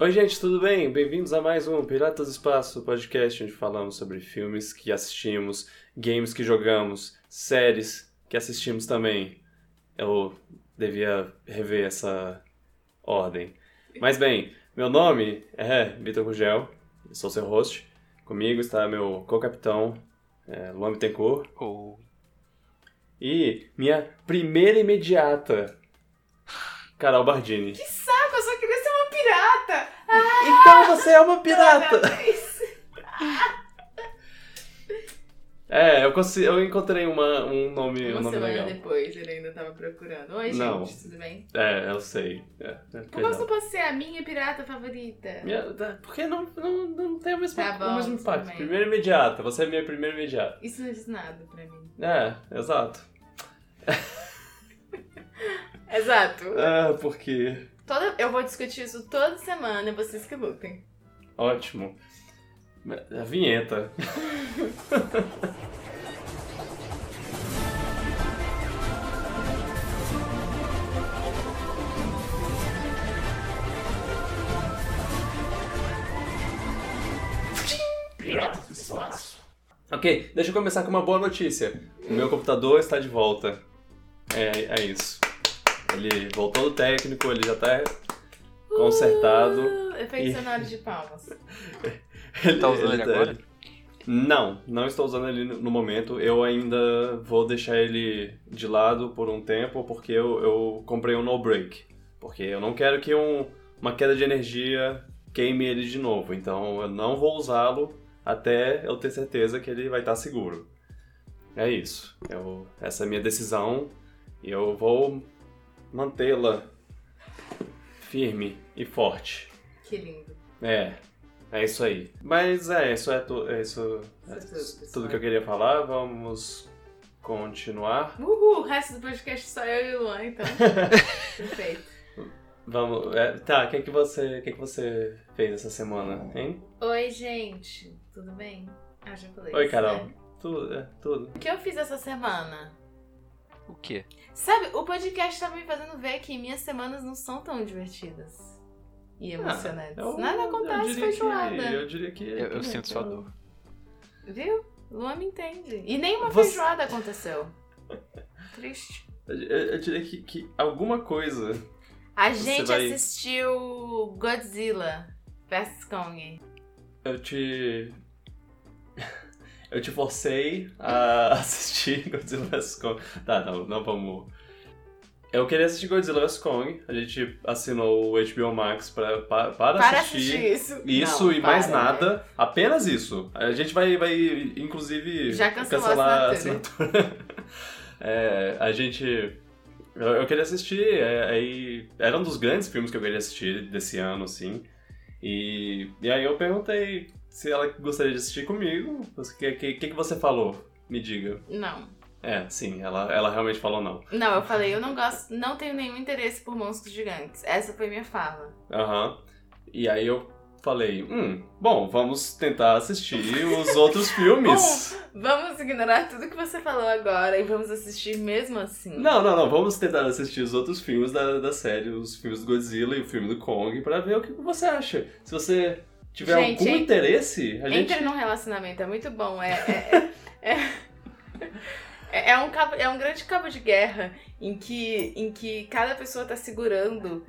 Oi, gente, tudo bem? Bem-vindos a mais um Piratas do Espaço podcast, onde falamos sobre filmes que assistimos, games que jogamos, séries que assistimos também. Eu devia rever essa ordem. Mas bem, meu nome é Vitor Gugel, sou seu host. Comigo está meu co-capitão, é, Luan Bittencourt. Oh. E minha primeira imediata, Carol Bardini. Que Então você é uma pirata! É, eu, consegui, eu encontrei uma, um nome, um Uma nome semana legal. depois ele ainda tava procurando. Oi, gente, Não. tudo bem? É, eu sei. É, é, Por que perdão. você não pode ser a minha pirata favorita? Minha- tá, Porque não, não, não tem o mesmo, Tá bom, o mesmo impacto. Primeira imediata, você é minha primeira imediata. Isso não diz nada pra mim. É, exato. Exato. É, porque. Toda, eu vou discutir isso toda semana, vocês que lutem. Ótimo. A vinheta. Ok, deixa eu começar com uma boa notícia. O meu computador está de volta. É, é isso. Ele voltou do técnico, ele já está consertado. Uh, efeito E- sonoro de palmas. Ele, Tá usando ele tá- agora? Não, não estou usando ele no no momento. Eu ainda vou deixar ele de lado por um tempo porque eu, eu comprei um no break. Porque eu não quero que um- uma queda de energia queime ele de novo. Então eu não vou usá-lo até eu ter certeza que ele vai estar seguro. É isso. Eu, essa é a minha decisão e eu vou mantê-la firme e forte. Que lindo. É, é isso aí. Mas é, isso é, tu, é isso, é Isso é tudo, tudo que eu queria falar. Vamos continuar. Uhul, o resto do podcast só eu e o Luan, então. Perfeito. Vamos. é, tá, o que, que você, que, que você fez essa semana, hein? Oi, gente. Tudo bem? Ah, já falei. Oi, Carol. né? Tudo, é, tudo. O que eu fiz essa semana? O quê? Sabe, o podcast tá me fazendo ver que minhas semanas não são tão divertidas e emocionantes. Ah, Eu- Nada acontece diria que- feijoada. Eu diria que. Eu, eu sinto sua dor. Viu? Luan me entende. E nenhuma Você- feijoada aconteceu. Triste. Eu, eu diria que, que alguma coisa. A gente vai- assistiu Godzilla vs Kong. Eu te. Eu te forcei a assistir Godzilla vs Kong. Tá, não, não vamos. Eu queria assistir Godzilla vs Kong. A gente assinou o HBO Max pra, pa- para, Para assistir. assistir isso. Isso Não, e mais para, né? nada. Apenas isso. A gente vai, vai inclusive, Já cancelou a cancelar assinatura. É, a gente. Eu, eu queria assistir. é, aí, era um dos grandes filmes que eu queria assistir desse ano, assim. E, e aí eu perguntei se ela gostaria de assistir comigo. O que, que que você falou? Me diga. Não. É, sim, ela, ela realmente falou não. Não, eu falei, eu não gosto, não tenho nenhum interesse por monstros gigantes. Essa foi minha fala. Aham. E aí eu falei, hum, bom, vamos tentar assistir os outros filmes. Vamos ignorar tudo que você falou agora e vamos assistir mesmo assim. Não, não, não. Vamos tentar assistir os outros filmes da, da série, os filmes do Godzilla e o filme do Kong, pra ver o que você acha. Se você tiver Gente, algum interesse, a gente. Entre num relacionamento, é muito bom. É, é, é, é, é um cabo, é um grande cabo de guerra em que, em que cada pessoa tá segurando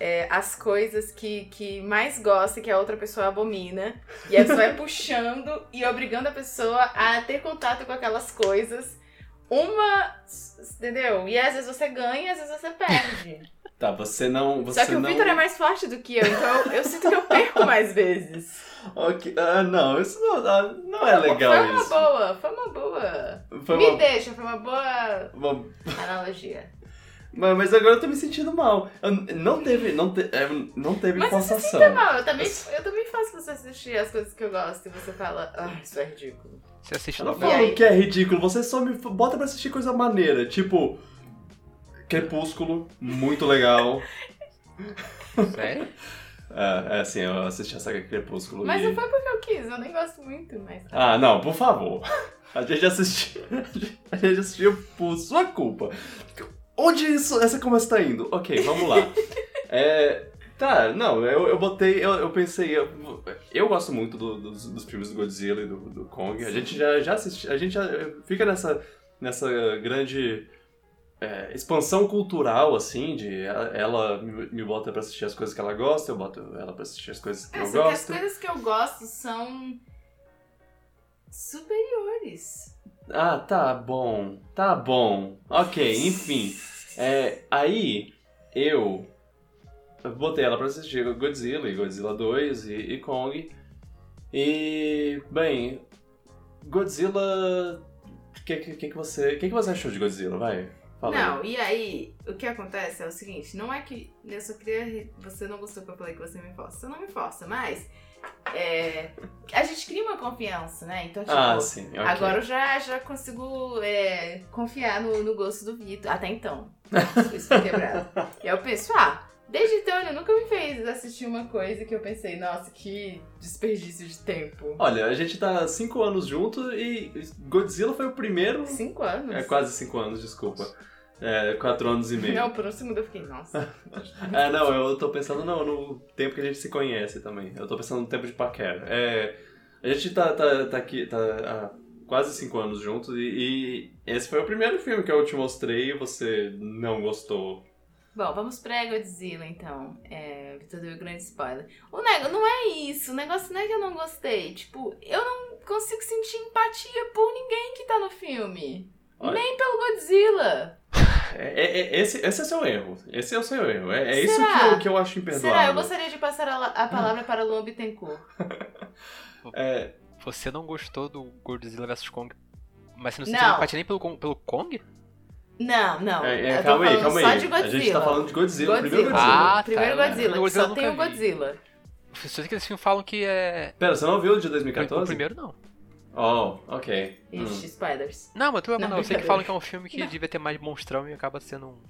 é, as coisas que, que mais gosta e que a outra pessoa abomina. E aí você vai puxando e obrigando a pessoa a ter contato com aquelas coisas. Uma. Entendeu? E às vezes você ganha e às vezes você perde. Tá, você não. Você Só que o não... Victor é mais forte do que eu, então eu, eu sinto que eu perco mais vezes. Ok, Ah, não, isso não, ah, não é legal foi uma isso. boa, foi uma boa. Foi Me uma- deixa, foi uma boa uma- analogia. Mas, mas agora eu tô me sentindo mal. Eu- não teve. Não, te, é, não teve Mas você forçação. Tá mal, eu também, eu também faço você assistir as coisas que eu gosto e você fala, ah, isso é ridículo. Você assiste Eu não novela? Falo que é ridículo, você só me bota pra assistir coisa maneira. Tipo. Crepúsculo, muito legal. Sério? É, é assim, eu assisti a saga Crepúsculo Mas e... não foi porque eu quis, eu nem gosto muito, mas. Ah, não, por favor. A gente assistiu. A gente assistiu por sua culpa. Onde isso, essa conversa tá indo? Ok, vamos lá. É, Tá, não, eu, eu botei, eu, eu pensei, eu, eu gosto muito do- dos, dos filmes do Godzilla e do, do Kong. A gente já, já assisti, a gente já fica nessa, nessa grande é, expansão cultural, assim, de ela, me, me bota pra assistir as coisas que ela gosta, eu boto ela pra assistir as coisas que É, eu só que as gosto. coisas que eu gosto são superiores. Ah, tá bom, tá bom. Ok, enfim. É, aí, eu botei ela pra assistir Godzilla e Godzilla 2 e, e Kong. E, bem, Godzilla... O que, que, que, que você, que, que você achou de Godzilla? Vai, fala aí. Não, e aí, o que acontece é o seguinte, não é que eu só queria. Você não gostou que eu falei que você me força. Você não me força, mas. é, a gente cria uma confiança, né? Então, tipo, Ah, sim, ok. agora eu já, já consigo é, confiar no, no gosto do Vitor. Até então. Isso foi quebrado. e aí eu penso, ah, desde então ele nunca me fez assistir uma coisa que eu pensei, nossa, que desperdício de tempo. Olha, a gente tá cinco anos junto e Godzilla foi o primeiro... Cinco anos? É quase cinco anos, desculpa. É, quatro anos e meio. Não, por um segundo eu fiquei, nossa. É, não, eu tô pensando no, no tempo que a gente se conhece também. Eu tô pensando no tempo de paquera. É, a gente tá, tá, tá aqui tá há quase cinco anos juntos e, e esse foi o primeiro filme que eu te mostrei e você não gostou. Bom, vamos pra Godzilla então. É, Vitor deu um grande spoiler. O negócio não é isso. O negócio não é que eu não gostei. Tipo, eu não consigo sentir empatia por ninguém que tá no filme. Olha. Nem pelo Godzilla. É, é- é- esse, esse é seu erro. Esse é o seu erro. É, é isso que eu, que eu acho imperdoável. Será? Eu gostaria de passar a, a palavra para Luan Bittencourt. É, Você não gostou do Godzilla vs Kong, mas você não Não. sentiu empatia nem pelo, pelo Kong? Não, não. é, é, calma aí, falando calma só aí. de A Godzilla. gente tá falando de Godzilla, o primeiro Godzilla. Godzilla. Ah, tá, Primeiro eu- Godzilla, que só tem o vi. Godzilla. Pessoas que filme falam que é. Pera, você não viu o de O 2014? primeiro não. Oh, ok. Hum. Ixi, spoilers. Não, mas tu Não, não, eu sei que falam que é um filme que devia ter mais monstrão e acaba sendo um.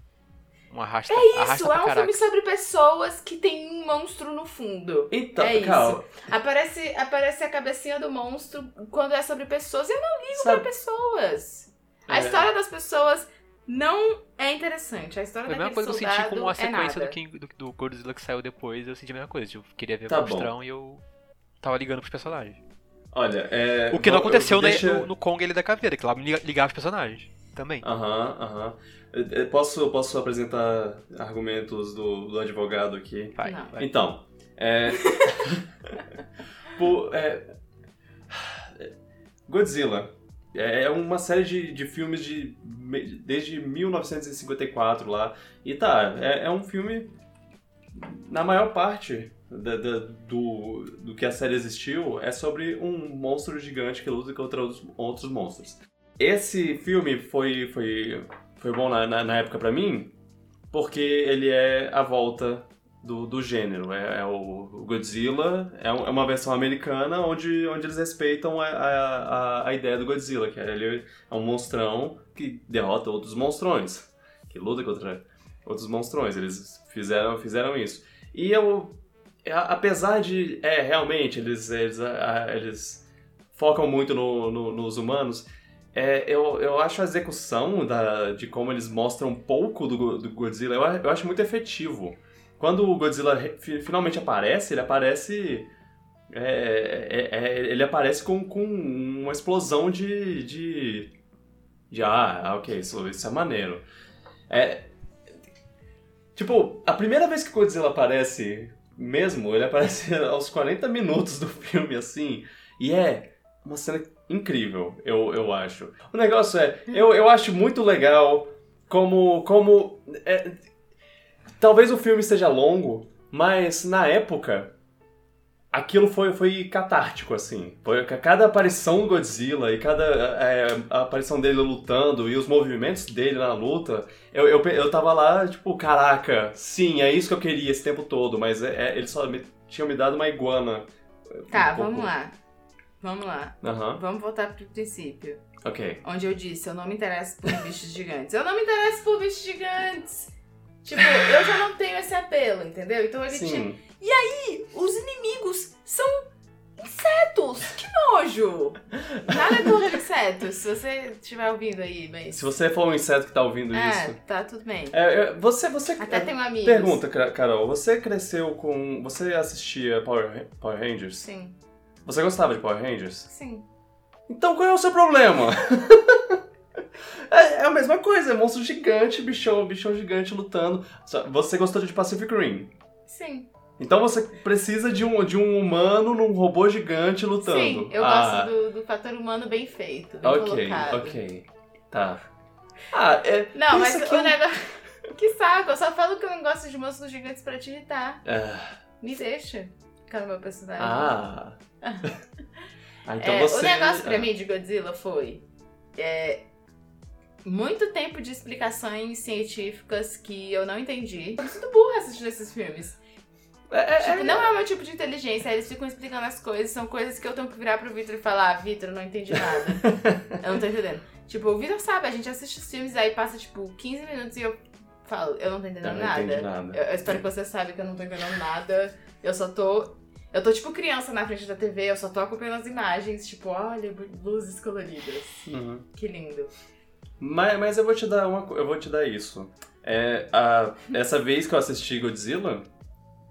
Um arrasta. É Isso, é um caraca. filme sobre pessoas que tem um monstro no fundo. Então, É isso. calma. Aparece, aparece a cabecinha do monstro quando é sobre pessoas. Eu não ligo Sabe- pra pessoas. A É. história das pessoas não é interessante. A história Foi a mesma coisa que eu senti soldado com a é sequência nada. do, King, do, do Godzilla que saiu depois, eu senti a mesma coisa. Tipo, queria ver Tá o bom. monstrão e eu tava ligando pros personagens. Olha, é. O que não aconteceu né, deixa- no, no Kong ele da caveira, que lá ligava os personagens. Também. Aham, aham. Eu- eu Posso, posso apresentar argumentos do, do advogado aqui? Vai, Não. vai. Então, é. Por- é, Godzilla. É uma série de, de filmes de, desde 1954 lá. E tá, é, é um filme. Na maior parte da- da- do, do que a série existiu, é sobre um monstro gigante que luta contra outros, outros monstros. Esse filme foi, foi, foi bom na, na, na época pra mim, porque ele é a volta do, do gênero. É, é o Godzilla, é, é uma versão americana onde, onde eles respeitam a, a, a- ideia do Godzilla, que é, ele é um monstrão que derrota outros monstrões, que luta contra outros monstrões. Eles fizeram, fizeram isso. E eu, a- apesar de, é, realmente, eles, eles, eles focam muito no- no- nos humanos, é, eu, eu acho a execução da, de como eles mostram um pouco do, do Godzilla, eu, eu acho muito efetivo. Quando o Godzilla finalmente aparece, ele aparece. é, é, é, ele aparece com, com uma explosão de. de. de ah, ok, isso, isso é maneiro. É. Tipo, a primeira vez que o Godzilla aparece mesmo, ele aparece aos 40 minutos do filme, assim, e é uma cena incrível, eu, eu acho. O negócio é, eu, eu acho muito legal como. como é, talvez o filme seja longo, mas na época aquilo foi, foi catártico, assim. Foi, cada aparição do Godzilla e cada é, aparição dele lutando e os movimentos dele na luta, eu, eu, eu tava lá, tipo, caraca, sim, é isso que eu queria esse tempo todo, mas é, é, eles só me, tinham me dado uma iguana. Tá, um vamos lá. Vamos lá. Aham, Vamos voltar pro princípio. ok. Onde eu disse, eu não me interesso por bichos gigantes. Eu não me interesso por bichos gigantes. Tipo, eu já não tenho esse apelo, entendeu? Então ele. Sim. E os inimigos são insetos! Que nojo! Nada contra insetos. inseto, se você estiver ouvindo aí, mas. Se você for um inseto que tá ouvindo é, isso. tá tudo bem. É, é, você, você. Até tem um amigo. Pergunta, Ca- Carol, você cresceu com. Você assistia Power, Power Rangers? Sim, Você gostava de Power Rangers? sim. Então qual é o seu problema? é, é a mesma coisa, é monstro gigante, bichão, bichão gigante lutando. Você gostou de Pacific Rim. Sim. Então você precisa de um, de um humano num robô gigante lutando. Sim, eu ah, gosto do, do fator humano bem feito, bem Ok, colocado. ok. Tá. Ah, é. Não, mas que o negócio. Que saco, eu só falo que eu não gosto de monstros gigantes pra te irritar. Ah, Me deixa ficar no meu personagem. ah. Ah, então É, você. O negócio pra ah. mim de Godzilla foi é, muito tempo de explicações científicas que eu não entendi. Eu me sinto burra assistindo esses filmes. É, é, Tipo, é- não é o meu tipo de inteligência, eles ficam explicando as coisas, são coisas que eu tenho que virar pro Vitor e falar, ah, Vitor, eu não entendi nada. eu não tô entendendo. Tipo, o Vitor sabe, a gente assiste os filmes, aí passa, tipo, 15 minutos e eu falo, eu não tô entendendo Eu não nada. entendi nada. Eu, eu espero que você saiba que eu não tô entendendo nada. Eu só tô. Eu tô tipo criança na frente da TV, eu só tô acompanhando as imagens, tipo, olha, luzes coloridas. Uhum. Que lindo. Mas, mas eu vou te dar uma eu vou te dar isso. É, a, essa vez que eu assisti Godzilla,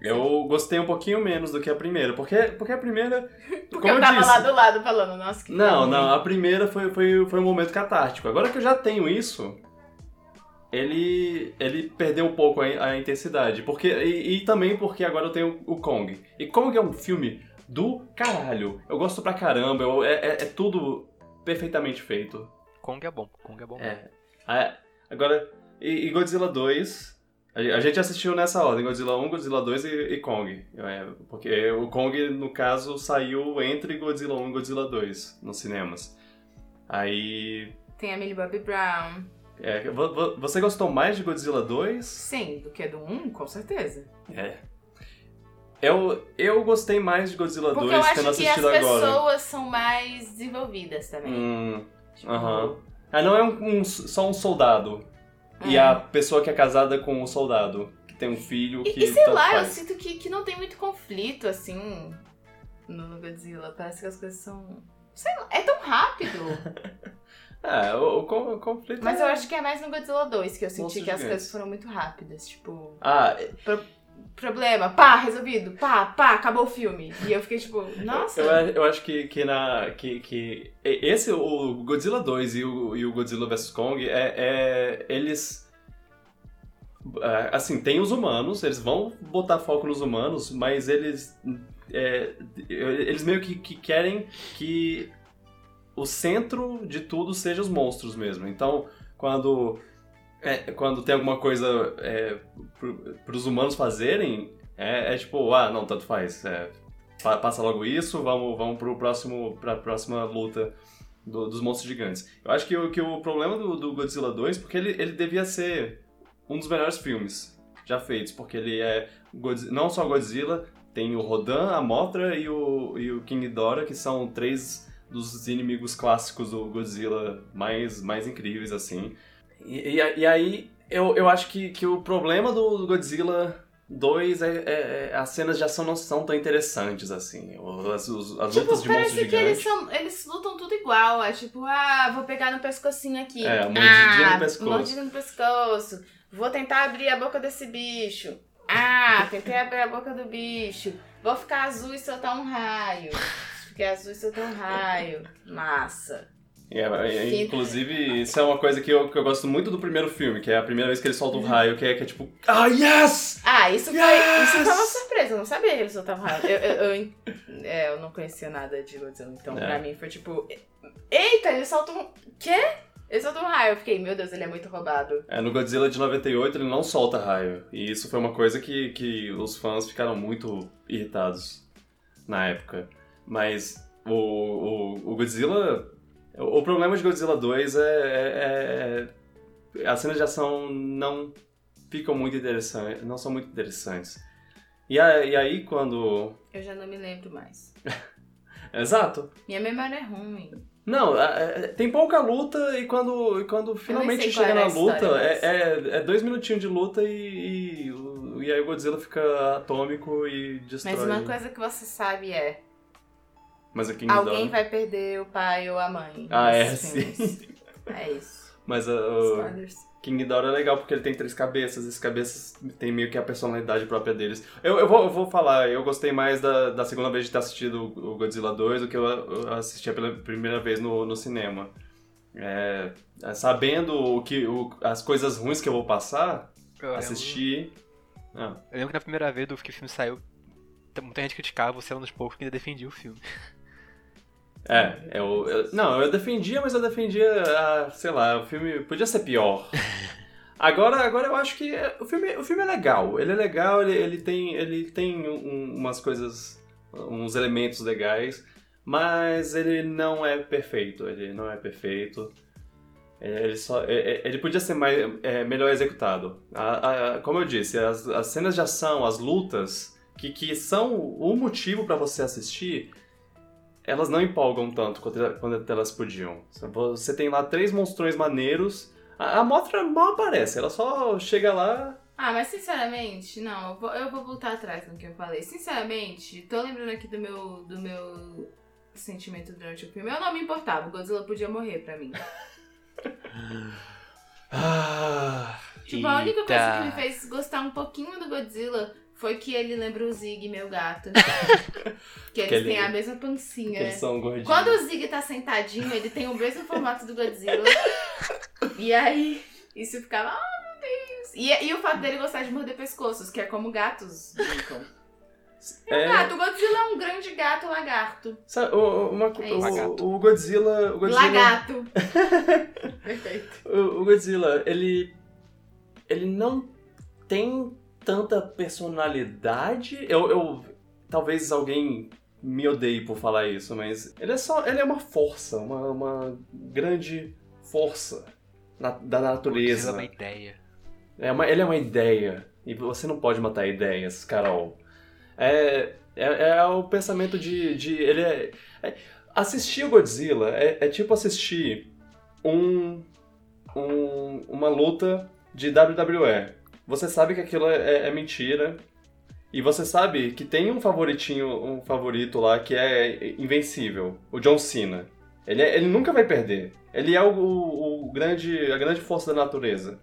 eu gostei um pouquinho menos do que a primeira. Porque, porque a primeira. Porque como eu tava disse, lá do lado falando, nossa, que Não, ruim. não, a primeira foi, foi, foi um momento catártico. Agora que eu já tenho isso, ele, ele perdeu um pouco a, a intensidade. Porque, e, e também porque agora eu tenho o Kong. E Kong é um filme do caralho. Eu gosto pra caramba, eu- é, é- é tudo perfeitamente feito. Kong é bom, Kong é bom. É. Ah, Agora, e, e Godzilla 2. A a gente assistiu nessa ordem, Godzilla 1, Godzilla 2 e, e Kong. É, porque o Kong, no caso, saiu entre Godzilla 1 e Godzilla 2 nos cinemas. Aí. Tem a Millie Bobby Brown. é, vo- vo- você gostou mais de Godzilla 2? Sim, do que do 1, com certeza. É. Eu, eu gostei mais de Godzilla Porque 2 eu acho tendo que as assistido agora. pessoas são mais desenvolvidas também. Hum, Tipo, aham. Ah, não é um- um- só um soldado. E é. a pessoa que é casada com o soldado, que tem um filho que. E, e sei lá, eu faz. sinto que, que não tem muito conflito, assim, no Godzilla. Parece que as coisas são. Sei lá, é tão rápido. É, o, o o conflito. Mas é- eu acho que é mais no Godzilla 2 que eu senti que as coisas foram muito rápidas. Tipo, Ah, problema, pá, resolvido, pá, pá, acabou o filme. E eu fiquei tipo, nossa. eu, eu acho que, que na. Que, que esse, o Godzilla 2 e o, e o Godzilla vs Kong, é, é- eles. é, Assim, tem os humanos, eles vão botar foco nos humanos, mas eles. é, eles meio que, que querem que o centro de tudo seja os monstros mesmo. Então, quando. É, quando tem alguma coisa é, para os humanos fazerem, é, é tipo, ah, não, tanto faz. é, pa- passa logo isso, vamos, vamos pro próximo, pra próxima luta do- dos monstros gigantes. Eu acho que, o- que o problema do, do Godzilla 2, porque ele, ele devia ser um dos melhores filmes já feitos, porque ele é Godzi- não só Godzilla, tem o Rodan, a Mothra e o, e o King Ghidorah, que são três dos inimigos clássicos do Godzilla mais, mais incríveis, assim. E, e, e aí, eu, eu acho que, que o problema do, Godzilla 2 é, é- é- as cenas de ação não são tão interessantes, assim. As, os- as Tipo, lutas de monstros parece que eles, são, eles lutam tudo igual. É tipo, ah, vou pegar no pescocinho aqui. É, mordidinha ah, no pescoço. Mordida no pescoço. Vou tentar abrir a boca desse bicho. Ah, tentei abrir a boca do bicho. Vou ficar azul e soltar um raio. Fiquei azul e soltar um raio. Massa. É, é, inclusive, isso é uma coisa que eu, que eu gosto muito do primeiro filme, que é a primeira vez que ele solta o raio, que é, que é tipo, ah, yes! Ah, isso foi, Yes! isso foi uma surpresa. Eu não sabia que eles soltavam raio. Eu, eu, eu, é, eu não conhecia nada de Godzilla. Então, É. pra mim, foi tipo... Eita, eles soltam... um- Quê? Eles soltam um raio. Eu fiquei, meu Deus, ele é muito roubado. É, no Godzilla de 98 ele não solta raio. E isso foi uma coisa que, que os fãs ficaram muito irritados na época. Mas o, o, o Godzilla. O, o problema de Godzilla 2 é, é, é- As cenas de ação não ficam muito interessantes. Não são muito interessantes. E, a- e aí quando. Eu já não me lembro mais. Exato. Minha memória é ruim. Não, a- tem pouca luta e quando, e quando finalmente chega na luta, é, é, é dois minutinhos de luta e, e, e aí o Godzilla fica atômico e destrói. Mas uma coisa que você sabe é... Mas a King Alguém vai perder o pai ou a mãe. Ah, é, filmes. sim. É isso. Mas a, o. King Ghidorah é legal porque ele tem três cabeças. Essas cabeças têm meio que a personalidade própria deles. Eu, eu, vou, eu vou falar, eu gostei mais da, da segunda vez de ter assistido o Godzilla 2 do que eu eu assisti pela primeira vez no, no cinema. É, é, sabendo o que, o, as coisas ruins que eu vou passar, Eu lembro- assistir... Ah, Eu lembro que na primeira vez do que o filme saiu, muita gente criticava, você era um dos poucos que ainda defendia o filme. É, eu, eu- não, eu defendia, mas eu defendia, ah, sei lá, o filme podia ser pior. Agora, agora eu acho que é- o filme, o filme é legal. Ele é legal, ele, ele tem, ele tem um- umas coisas, uns elementos legais, mas ele não é perfeito. Ele não é perfeito. É, Ele, só, é- é- ele podia ser mais, é, melhor executado. A- a- como eu disse, as, as cenas de ação, as lutas, que, que são o motivo pra você assistir, elas não empolgam tanto quanto, quanto elas podiam. Você tem lá três monstrões maneiros. A, a Mothra mal aparece, ela só chega lá. Ah, mas sinceramente, não, eu vou, eu vou voltar atrás no que eu falei. Sinceramente, tô lembrando aqui do meu, do meu sentimento durante o filme. Eu não me importava, Godzilla podia morrer pra mim. Ah, Tipo, a única coisa que me fez gostar um pouquinho do Godzilla foi que ele lembra o Zig, meu gato. que eles Que ele- têm a mesma pancinha. eles são gordinhos. Quando o Zig tá sentadinho, ele tem o mesmo formato do Godzilla. e aí, isso ficava, oh meu Deus. E, e o fato dele gostar de morder pescoços, que é como gatos brincam. É um gato, o Godzilla é um grande gato lagarto. sabe, o, uma É o, o Godzilla. O Godzilla, Lagato. Perfeito. o, o Godzilla, ele. Ele não tem tanta personalidade. Eu, eu. Talvez alguém me odeie por falar isso, mas ele é só. Ele é uma força, uma, uma grande força na- da natureza. é uma ideia. É uma, ele é uma ideia. E você não pode matar ideias, Carol. É, é, é o pensamento de. de ele é, é- assistir o Godzilla é, é tipo assistir um, um- uma luta de WWE. Você sabe que aquilo é, é mentira. E você sabe que tem um favoritinho, um favorito lá que é invencível, o John Cena. Ele, é- ele nunca vai perder. Ele é o, o- o grande, a grande força da natureza.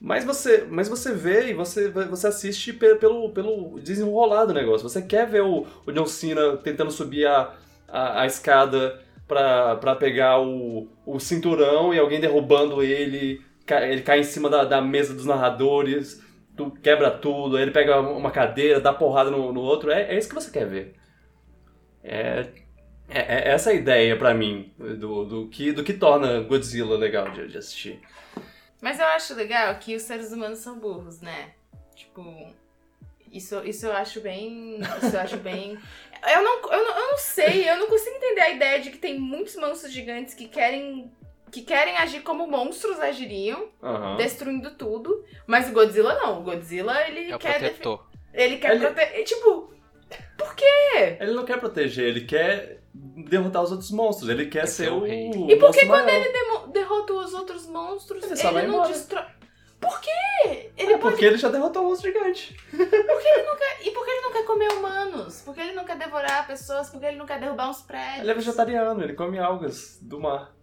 Mas você, mas você vê e você, você assiste pe- pelo, pelo desenrolar do negócio. Você quer ver o, o John Cena tentando subir a, a, a escada pra pegar o, o cinturão e alguém derrubando ele. Ele cai em cima da, da mesa dos narradores, tu quebra tudo, ele pega uma cadeira, dá porrada no, no outro. É, é isso que você quer ver. É, é, é essa a ideia pra mim do, do, que, do que torna Godzilla legal de, de assistir. Mas eu acho legal que os seres humanos são burros, né? Tipo, isso, isso eu acho bem. Isso eu acho bem. Eu não, eu, não, eu não sei, eu não consigo entender a ideia de que tem muitos monstros gigantes que querem. Que querem agir como monstros agiriam, Aham. destruindo tudo. Mas o Godzilla não. O Godzilla, ele É o quer. protetor. Ele quer Ele- proteger. Tipo, por quê? Ele não quer proteger, ele quer derrotar os outros monstros. Ele quer Quer ser, o rei. E por que monstro maior. Demo- derrota os outros monstros, Ele ele, não destrói. Por quê? Ele É pode porque ele já derrotou um monstro gigante. E por que ele não quer comer humanos? Por que ele não quer devorar pessoas? Por que ele não quer derrubar uns prédios? Ele é vegetariano, ele come algas do mar.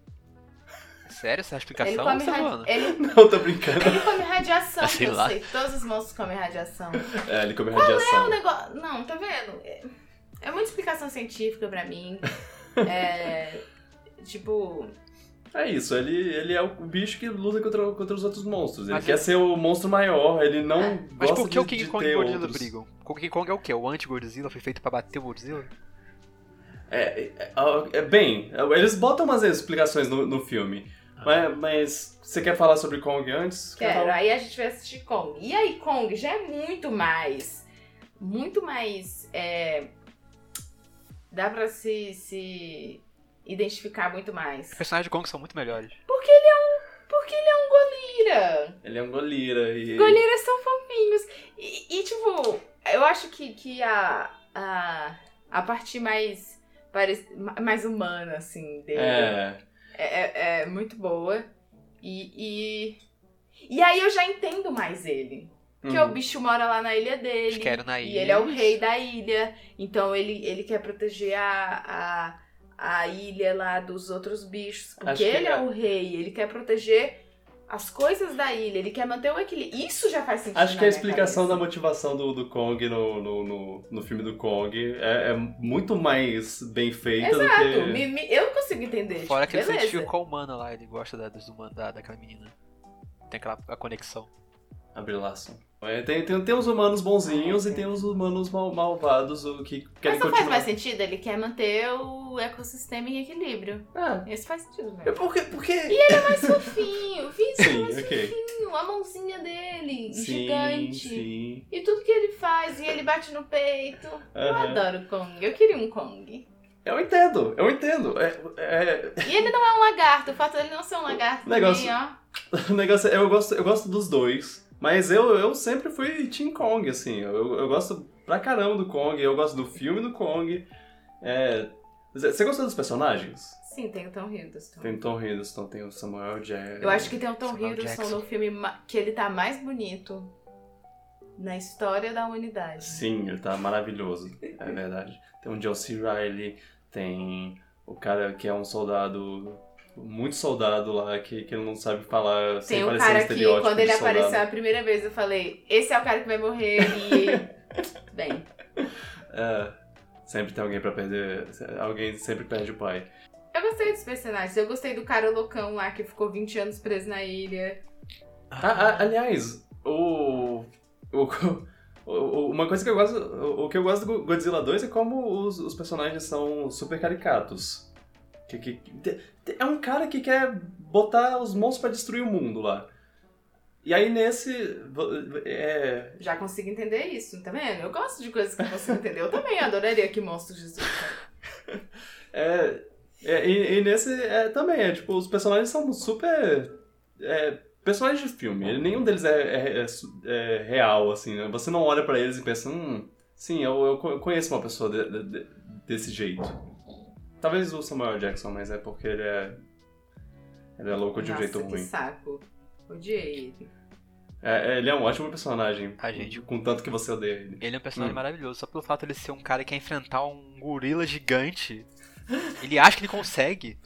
Sério, essa é a explicação? Ele ou come, você tá radi- ele, Não, tô brincando. ele come radiação, Ah, sei eu lá. sei. Todos os monstros comem radiação. É, ele come É um radiação. negócio. Não, tá vendo? É, é muita explicação científica pra mim. É. Tipo. É isso, ele, ele é o bicho que luta contra, contra os outros monstros. Ele Mas quer ele- ser o monstro maior, ele não É. Mas gosta por que de, o King Kong e o Godzilla outros. brigam? O King Kong é o quê? O anti-Godzilla? Foi feito pra bater o Godzilla? É, é, é, bem, eles botam umas explicações no, no filme. Mas, mas você quer falar sobre Kong antes? Quer Quero. Aí a gente vai assistir Kong. E aí, Kong já é muito mais. Muito mais. é, dá pra se, se identificar muito mais. Os personagens de Kong são muito melhores. Porque ele é um. Porque ele é um golira. Ele é um golira e... Goliras são fofinhos. E, e, tipo, eu acho que, que a, a, a parte mais, mais humana, assim, dele É, é, é, é muito boa. E, e, e aí eu já entendo mais ele. Porque Uhum. o bicho mora lá na ilha dele. querem na ilha. E ele é o rei da ilha. Então ele, ele quer proteger a, a, a ilha lá dos outros bichos. Porque que ele é. é. o rei. Ele quer proteger as coisas da ilha. Ele quer manter o equilíbrio. Isso já faz sentido. Acho que a explicação da cabeça. motivação do, do Kong no, no, no, no filme do Kong é, é muito mais bem feita do Exato. que. Me- me- eu entender. Fora tipo, que ele se beleza. identifica com a humana lá, ele gosta da, dos humanos, da, daquela menina. Tem aquela a conexão. Abrir laço. É, tem, tem, tem os humanos bonzinhos e tem os humanos mal, malvados o que querem Mas não faz continuar. mais sentido. Ele quer manter o ecossistema em equilíbrio. Ah, Esse faz sentido, é velho. porque. porque... É mais fofinho. O Vince é mais ok. fofinho. A mãozinha dele, Sim, gigante. sim. E tudo que ele faz, e ele bate no peito. Eu adoro o Kong. Eu queria um Kong. Eu entendo, eu entendo. É, é, E ele não é um lagarto. O fato dele não ser um lagarto Negócio- também, ó. o negócio é, eu gosto, eu gosto dos dois. Mas eu, eu sempre fui Team Kong, assim. Eu, eu gosto pra caramba do Kong, eu gosto do filme do Kong. É, você gostou dos personagens? Sim, tem o Tom Hiddleston. Tem o Tom Hiddleston, tem o Samuel Jackson. Eu acho que tem o Tom Samuel Hiddleston Jackson. no filme que ele tá mais bonito na história da humanidade. Sim, ele tá maravilhoso, é verdade. Tem o John C. Tem o cara que é um soldado, muito soldado lá, que, que ele não sabe falar sem Tem um parecer cara que, estereótipo quando ele soldado. apareceu a primeira vez, eu falei: esse é o cara que vai morrer e. Bem. É, sempre tem alguém pra perder, alguém sempre perde o pai. Eu gostei dos personagens. Eu gostei do cara loucão lá que ficou 20 anos preso na ilha. Ah, ah, aliás, o, o- Uma coisa que eu gosto. O que eu gosto do Godzilla 2 é como os, os personagens são super caricatos. Que, que- é um cara que quer botar os monstros pra destruir o mundo lá. E aí nesse. É, Já consigo entender isso, tá vendo? Eu gosto de coisas que eu consigo entender. Eu também adoraria que monstros existam. é, é, e, e nesse é, também, é tipo, os personagens são super. é, personagens de filme. Ele- Nenhum deles é, é- é é real, assim, né? Você não olha pra eles e pensa, hum, sim, eu, eu co- conheço uma pessoa de- de- de- desse jeito. Talvez o Samuel Jackson, mas é porque ele é. Ele é louco de um Nossa, jeito que ruim. saco. Odiei ele. É, é, ele é um ótimo personagem. A gente- Com tanto que você odeia ele. Ele é um personagem Hum. maravilhoso, só pelo fato de ele ser um cara que quer enfrentar um gorila gigante. Ele acha que ele consegue.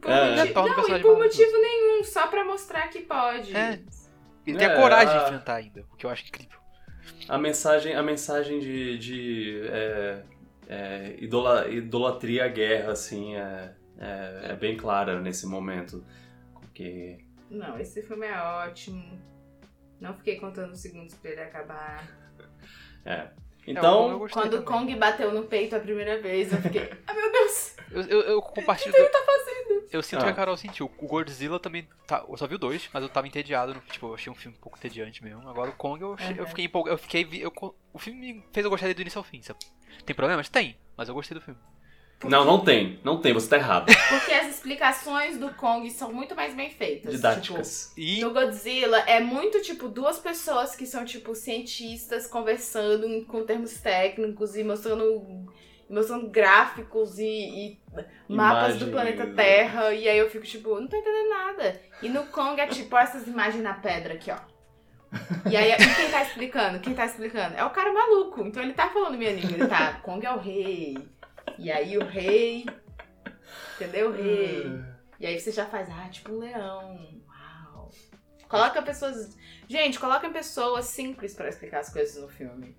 Por É. motivo... Torna o Não, e por maravilhoso. motivo nenhum, só pra mostrar que pode. É. Ele tem É, a coragem a- de enfrentar ainda, o que eu acho incrível. A mensagem, a mensagem de, de é, é, idola- idolatria à guerra, assim, é, é, é bem clara nesse momento. Porque Não, esse filme é ótimo. Não fiquei contando os segundos pra ele acabar. É, Então, gostei Quando o. Kong bateu no peito a primeira vez, eu fiquei. Ai meu Deus! Eu, eu, eu compartilho. O que ele tá fazendo? Eu sinto Ah. que a Carol sentiu. O Godzilla também. Tá, eu só vi o dois, mas eu tava entediado. no- Tipo, eu achei um filme um pouco entediante mesmo. Agora o Kong eu, achei- eu Uhum. fiquei empolgado. Eu fiquei. vi- eu o filme me fez eu gostar dele do início ao fim. Sabe? Tem problemas? Tem, mas eu gostei do filme. Não, não tem. Não tem, você tá errado. Porque as explicações do Kong são muito mais bem feitas. Didáticas. Tipo, E. no Godzilla é muito tipo duas pessoas que são tipo cientistas conversando em- com termos técnicos e mostrando, mostrando gráficos e, e mapas do planeta Terra. E aí eu fico tipo, não tô entendendo nada. E no Kong é tipo essas imagens na pedra aqui, ó. E aí, e quem tá explicando? Quem tá explicando? É o cara maluco. Então ele tá falando minha língua. Ele tá, Kong é o rei. E aí o rei. Entendeu? O rei. E aí você já faz, ah, tipo um leão. Uau. Coloca pessoas. Gente, coloquem pessoas simples pra explicar as coisas no filme.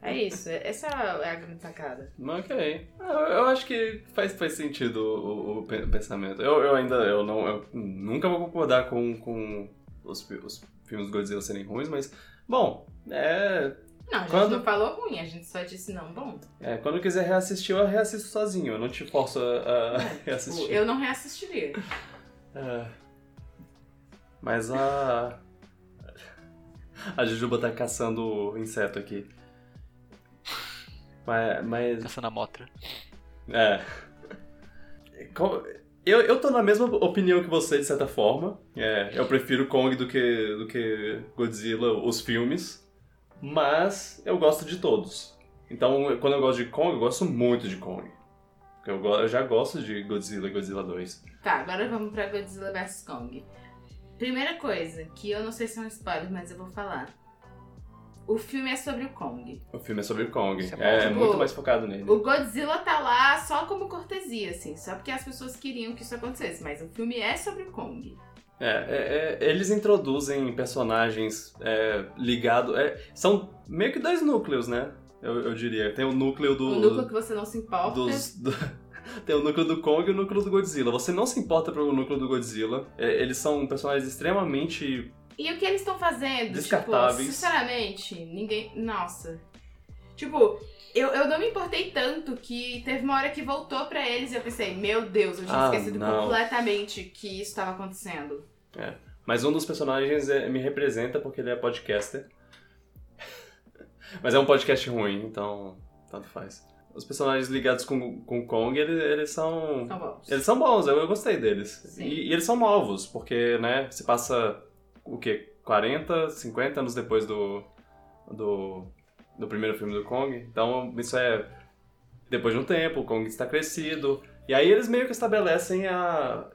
É isso, essa é a grande sacada. Ok. Ah, Eu, eu acho que faz, faz sentido o, o- o pe- pensamento. Eu, eu ainda eu não, eu nunca vou concordar com, com os, os filmes do Godzilla serem ruins, mas, bom, é, Não, a gente Quando- não falou ruim, a gente só disse não bom. é, Quando eu quiser reassistir, eu reassisto sozinho. Eu não te forço a, a Tipo, reassistir. eu não reassistiria. É. Mas a. A Jujuba tá caçando inseto aqui. Mas. mas Caçando a motra. é. Eu, eu tô na mesma opinião que você, de certa forma. É, eu prefiro Kong do que, do que Godzilla, os filmes. Mas eu gosto de todos. Então, quando eu gosto de Kong, eu gosto muito de Kong. Porque eu, go- eu já gosto de Godzilla e Godzilla 2. Tá, agora vamos pra Godzilla vs Kong. Primeira coisa, que eu não sei se é um spoiler, mas eu vou falar. o filme é sobre o Kong. O filme é sobre o Kong. Isso é. É, Tipo, muito mais focado nele. O Godzilla tá lá só como cortesia, assim, só porque as pessoas queriam que isso acontecesse, mas o filme é sobre o Kong. É, é, é, eles introduzem personagens é, ligados. são meio que dois núcleos, né? Eu, eu diria. Tem o núcleo do. o núcleo que você não se importa. dos, do- tem o núcleo do Kong e o núcleo do Godzilla. Você não se importa pelo núcleo do Godzilla. É, eles são personagens extremamente. E o que eles estão fazendo? Descartáveis. Tipo, sinceramente, ninguém. Nossa. Tipo, eu, eu não me importei tanto que teve uma hora que voltou pra eles e eu pensei, meu Deus, eu tinha Ah, esquecido não. completamente que isso tava acontecendo. Mas um dos personagens é- me representa porque ele é podcaster. Mas é um podcast ruim, então. Tanto faz. Os personagens ligados com, com Kong, eles, eles são. Então vamos. Eles são bons, eu, eu gostei deles. E, e eles são novos, porque, né, se passa o quê? 40, 50 anos depois do, do, do primeiro filme do Kong. Então, isso é depois de um tempo, o Kong está crescido. E aí eles meio que estabelecem a.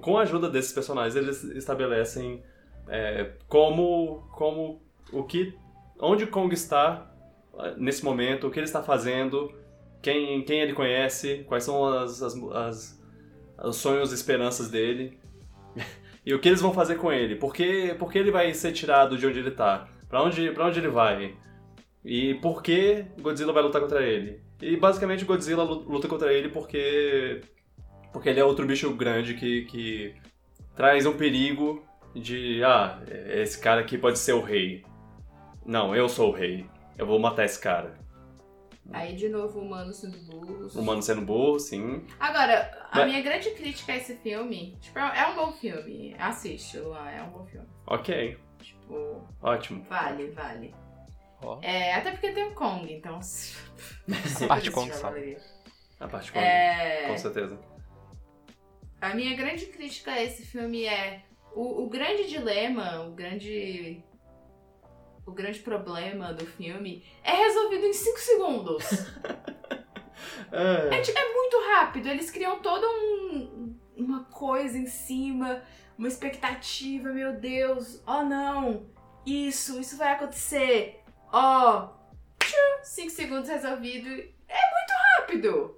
Com a ajuda desses personagens, eles estabelecem é, como. como o que. onde Kong está eh, nesse momento, o que ele está fazendo, quem, quem ele conhece, quais são as, as, as- os sonhos e esperanças dele. e o que eles vão fazer com ele. Por que, por que ele vai ser tirado de onde ele tá? Pra onde, pra onde ele vai? E por que Godzilla vai lutar contra ele? E basicamente Godzilla lu- luta contra ele porque. Porque ele é outro bicho grande que, que traz um perigo de. Ah, esse cara aqui pode ser o rei. Não, eu sou o rei. Eu vou matar esse cara. Aí, de novo, humanos sendo burros. Humano sendo burro, sim. Agora, a Mas- minha grande crítica a esse filme, tipo, é um bom filme. Assiste, Luan, é um bom filme. Ok, Tipo, ótimo. vale, vale. Ó. É, até porque tem o Kong, então. A parte Kong valeria. A parte Kong, É, com certeza. a minha grande crítica a esse filme é o, o grande dilema, o grande. O grande problema do filme é resolvido em 5 segundos. É, É, tipo, é muito rápido. Eles criam toda um, uma coisa em cima, uma expectativa, meu Deus, oh não, isso, isso vai acontecer. Ó, oh, 5 segundos resolvido. É muito rápido.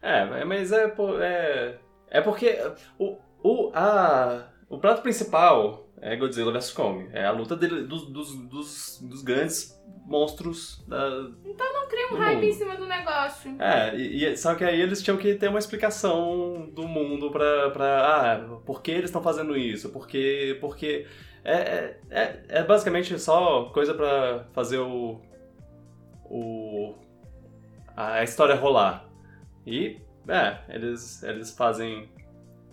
é, mas é, é, é porque o, o, a, o prato principal é Godzilla vs Kong. É a luta dele, dos, dos, dos, dos grandes monstros da, Não cria um hype mundo. em cima do negócio. É, e, e- só que aí eles tinham que ter uma explicação do mundo pra, pra ah, por que eles estão fazendo isso? Porque, porque é, é, é, é basicamente só coisa pra fazer o, o a história rolar. E, é, eles, eles fazem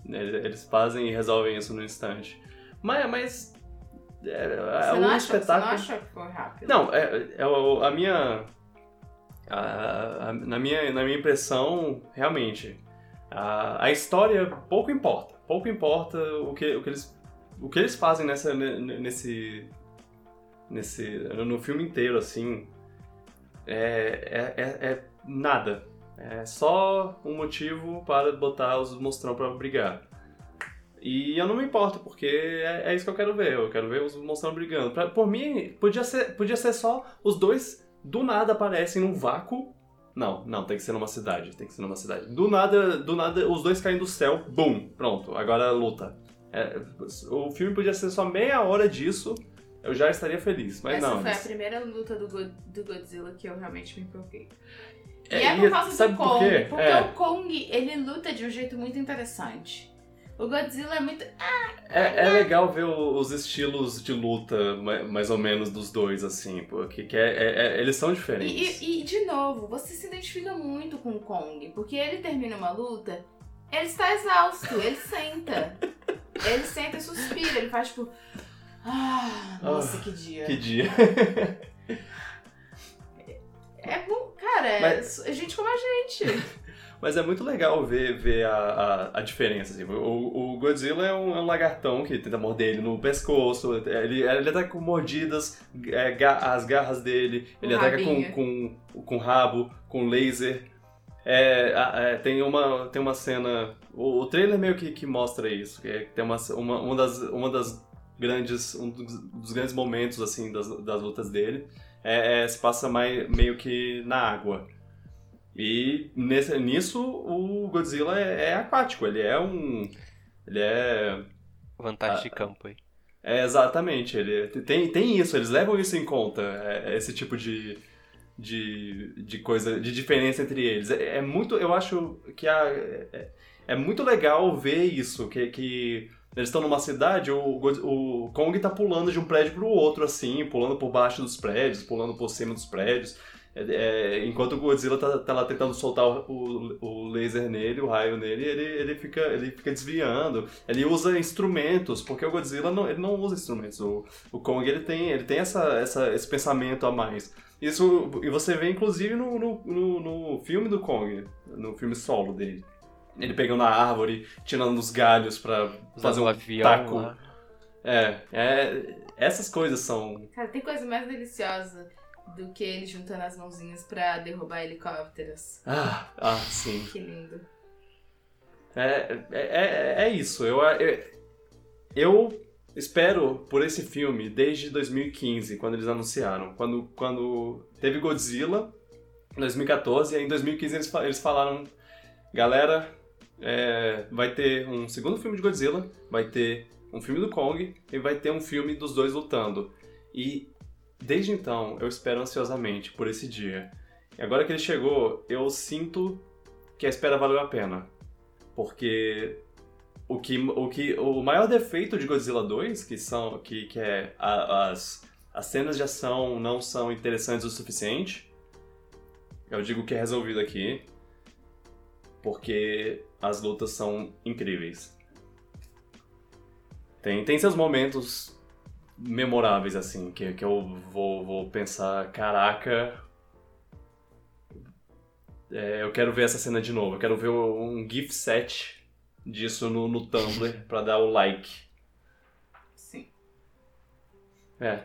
eles fazem e resolvem isso no instante. Mas, mas é, é Você um não, acha, você espetáculo... não achou que foi rápido? Não, é, é a minha. a- a- na, minha na minha impressão, realmente, a, a história pouco importa. Pouco importa o que, o que, eles, o que eles fazem nessa, ne- nesse. nesse. no filme inteiro, assim. É, é, é, é nada. É só um motivo para botar os monstrão pra brigar. E eu não me importo, porque é, é isso que eu quero ver. Eu quero ver os monstrão brigando. Pra- por mim, podia ser, podia ser só os dois do nada aparecem num vácuo. Não, não, tem que ser numa cidade. Tem que ser numa cidade. Do nada, do nada, os dois caem do céu, bum, pronto, agora luta. É, o filme podia ser só meia hora disso, eu já estaria feliz. Mas Essa não. foi a eles- primeira luta do, do Godzilla que eu realmente me empolguei. E É, é por causa do por Kong, quê? porque É. o Kong, ele luta de um jeito muito interessante. O Godzilla é muito... É, é legal ver os estilos de luta, ma- mais ou menos, dos dois, assim, porque que é- é- é- eles são diferentes. e- e, de novo, você se identifica muito com o Kong, porque ele termina uma luta, ele está exausto, ele senta. ele senta e suspira, ele faz tipo... Ah, nossa, que dia. Que dia. É bom, cara, é Mas- é gente como a gente. Mas é muito legal ver, ver a, a, a diferença. Assim. O, o Godzilla é um, é um lagartão que tenta morder ele no pescoço. Ele, ele ataca com mordidas, é, ga- as garras dele. Ele O ataca com, com, com rabo, com laser. É, é, tem, uma, tem uma cena. O, o trailer meio que, que mostra isso. Que é- tem uma, uma, uma, das, uma das grandes. Um dos, dos grandes momentos assim das, das lutas dele. é, é, se passa mais, meio que na água. E nesse, nisso o Godzilla é, é aquático, ele é um. Ele é. Vantagem de campo aí. É, exatamente. Ele tem, tem isso, eles levam isso em conta, é, esse tipo de, de, de coisa, de diferença entre eles. É, é muito, eu acho que a, é, é muito legal ver isso, que, que eles estão numa cidade, o, o Kong tá pulando de um prédio pro outro, assim, pulando por baixo dos prédios, pulando por cima dos prédios. É, é, enquanto o Godzilla tá, tá lá tentando soltar o, o laser nele, o raio nele, ele, ele, fica, ele fica desviando. Ele usa instrumentos, porque o Godzilla não, ele não usa instrumentos. O, o Kong ele tem, ele tem essa, essa, esse pensamento a mais. Isso, e você vê inclusive no, no, no, no filme do Kong, no filme solo dele. Ele pegando a árvore, tirando os galhos pra fazer Usando um o avião taco. lá. É, é, essas coisas são. Cara, tem coisa mais deliciosa do que ele juntando as mãozinhas pra derrubar helicópteros. Ah, ah sim. Que lindo. É, é, é, é isso. Eu, eu, eu espero por esse filme desde 2015, quando eles anunciaram. Quando, quando teve Godzilla, em 2014, e aí em 2015 eles, eles falaram: galera, é, vai ter um segundo filme de Godzilla, vai ter um filme do Kong e vai ter um filme dos dois lutando. E desde então eu espero ansiosamente por esse dia. E agora que ele chegou, eu sinto que a espera valeu a pena. Porque o que o, que, o maior defeito de Godzilla 2, que são que, que é a- as, as cenas de ação não são interessantes o suficiente, eu digo que é resolvido aqui, porque as lutas são incríveis. Tem, tem seus momentos memoráveis, assim, que, que eu vou, vou pensar, caraca, é, eu quero ver essa cena de novo. Eu quero ver um GIF set disso no, no Tumblr pra dar o like. Sim. É.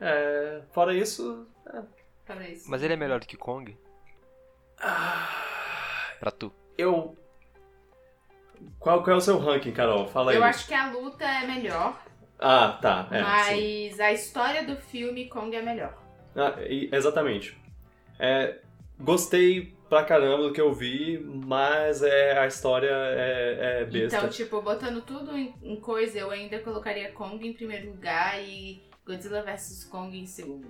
É, fora isso. Fala isso. Mas ele é melhor do que Kong? Pra tu. Eu. Qual, qual é o seu ranking, Carol? Fala aí. Eu acho que a luta é melhor, Ah, tá. É, sim. mas a história do filme Kong é melhor. Ah, exatamente. É, gostei pra caramba do que eu vi, mas é, a história é, é besta. Então, tipo, botando tudo em, em coisa, eu ainda colocaria Kong em primeiro lugar e Godzilla vs Kong em segundo.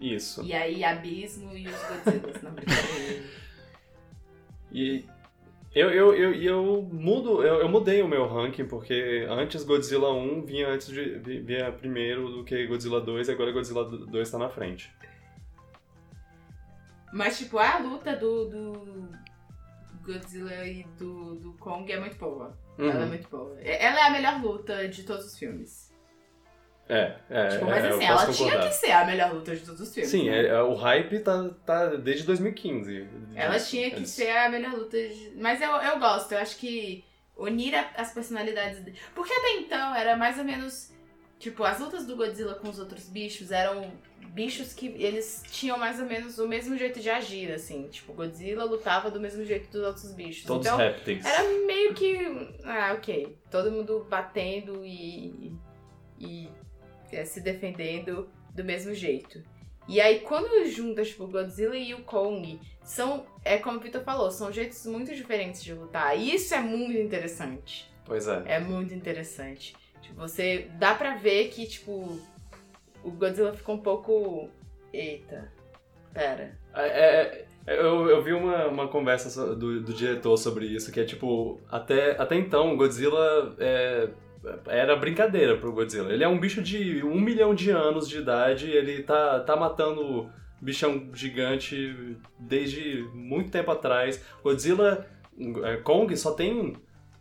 Isso. E aí Abismo e os Godzillas, não brincadeira. E eu, eu, eu, eu mudo, eu, eu mudei o meu ranking, porque antes Godzilla 1 vinha antes de vi- vinha primeiro do que Godzilla 2 e agora Godzilla 2 tá na frente. Mas, tipo, a luta do, do Godzilla e do, do Kong é muito boa. Ela é Uhum. muito boa. É- Ela é a melhor luta de todos os filmes. É, é. tipo, mas é, assim, ela tinha concordar. que ser a melhor luta de todos os filmes. Sim, né? é, é, o hype tá, tá desde 2015. Ela tinha que Eles- ser a melhor luta. De... Mas eu, eu gosto, eu acho que unir as personalidades. de- Porque até então era mais ou menos. Tipo, as lutas do Godzilla com os outros bichos eram bichos que eles tinham mais ou menos o mesmo jeito de agir, assim. Tipo, Godzilla lutava do mesmo jeito dos outros bichos. Todos então, répteis. era meio que. Ah, ok. Todo mundo batendo e. e é, se defendendo do mesmo jeito. E aí, quando junta, tipo, Godzilla e o Kong, são. É como o Vitor falou, são jeitos muito diferentes de lutar. E isso é muito interessante. Pois é. É muito interessante. Tipo, você. Dá pra ver que, tipo. O Godzilla ficou um pouco. Eita. Pera. É, é, eu, eu vi uma, uma conversa do, do diretor sobre isso, que é tipo, até, até então, Godzilla é, era brincadeira pro Godzilla. Ele é um bicho de um milhão de anos de idade, ele tá, tá matando bichão gigante desde muito tempo atrás. Godzilla, é, Kong só tem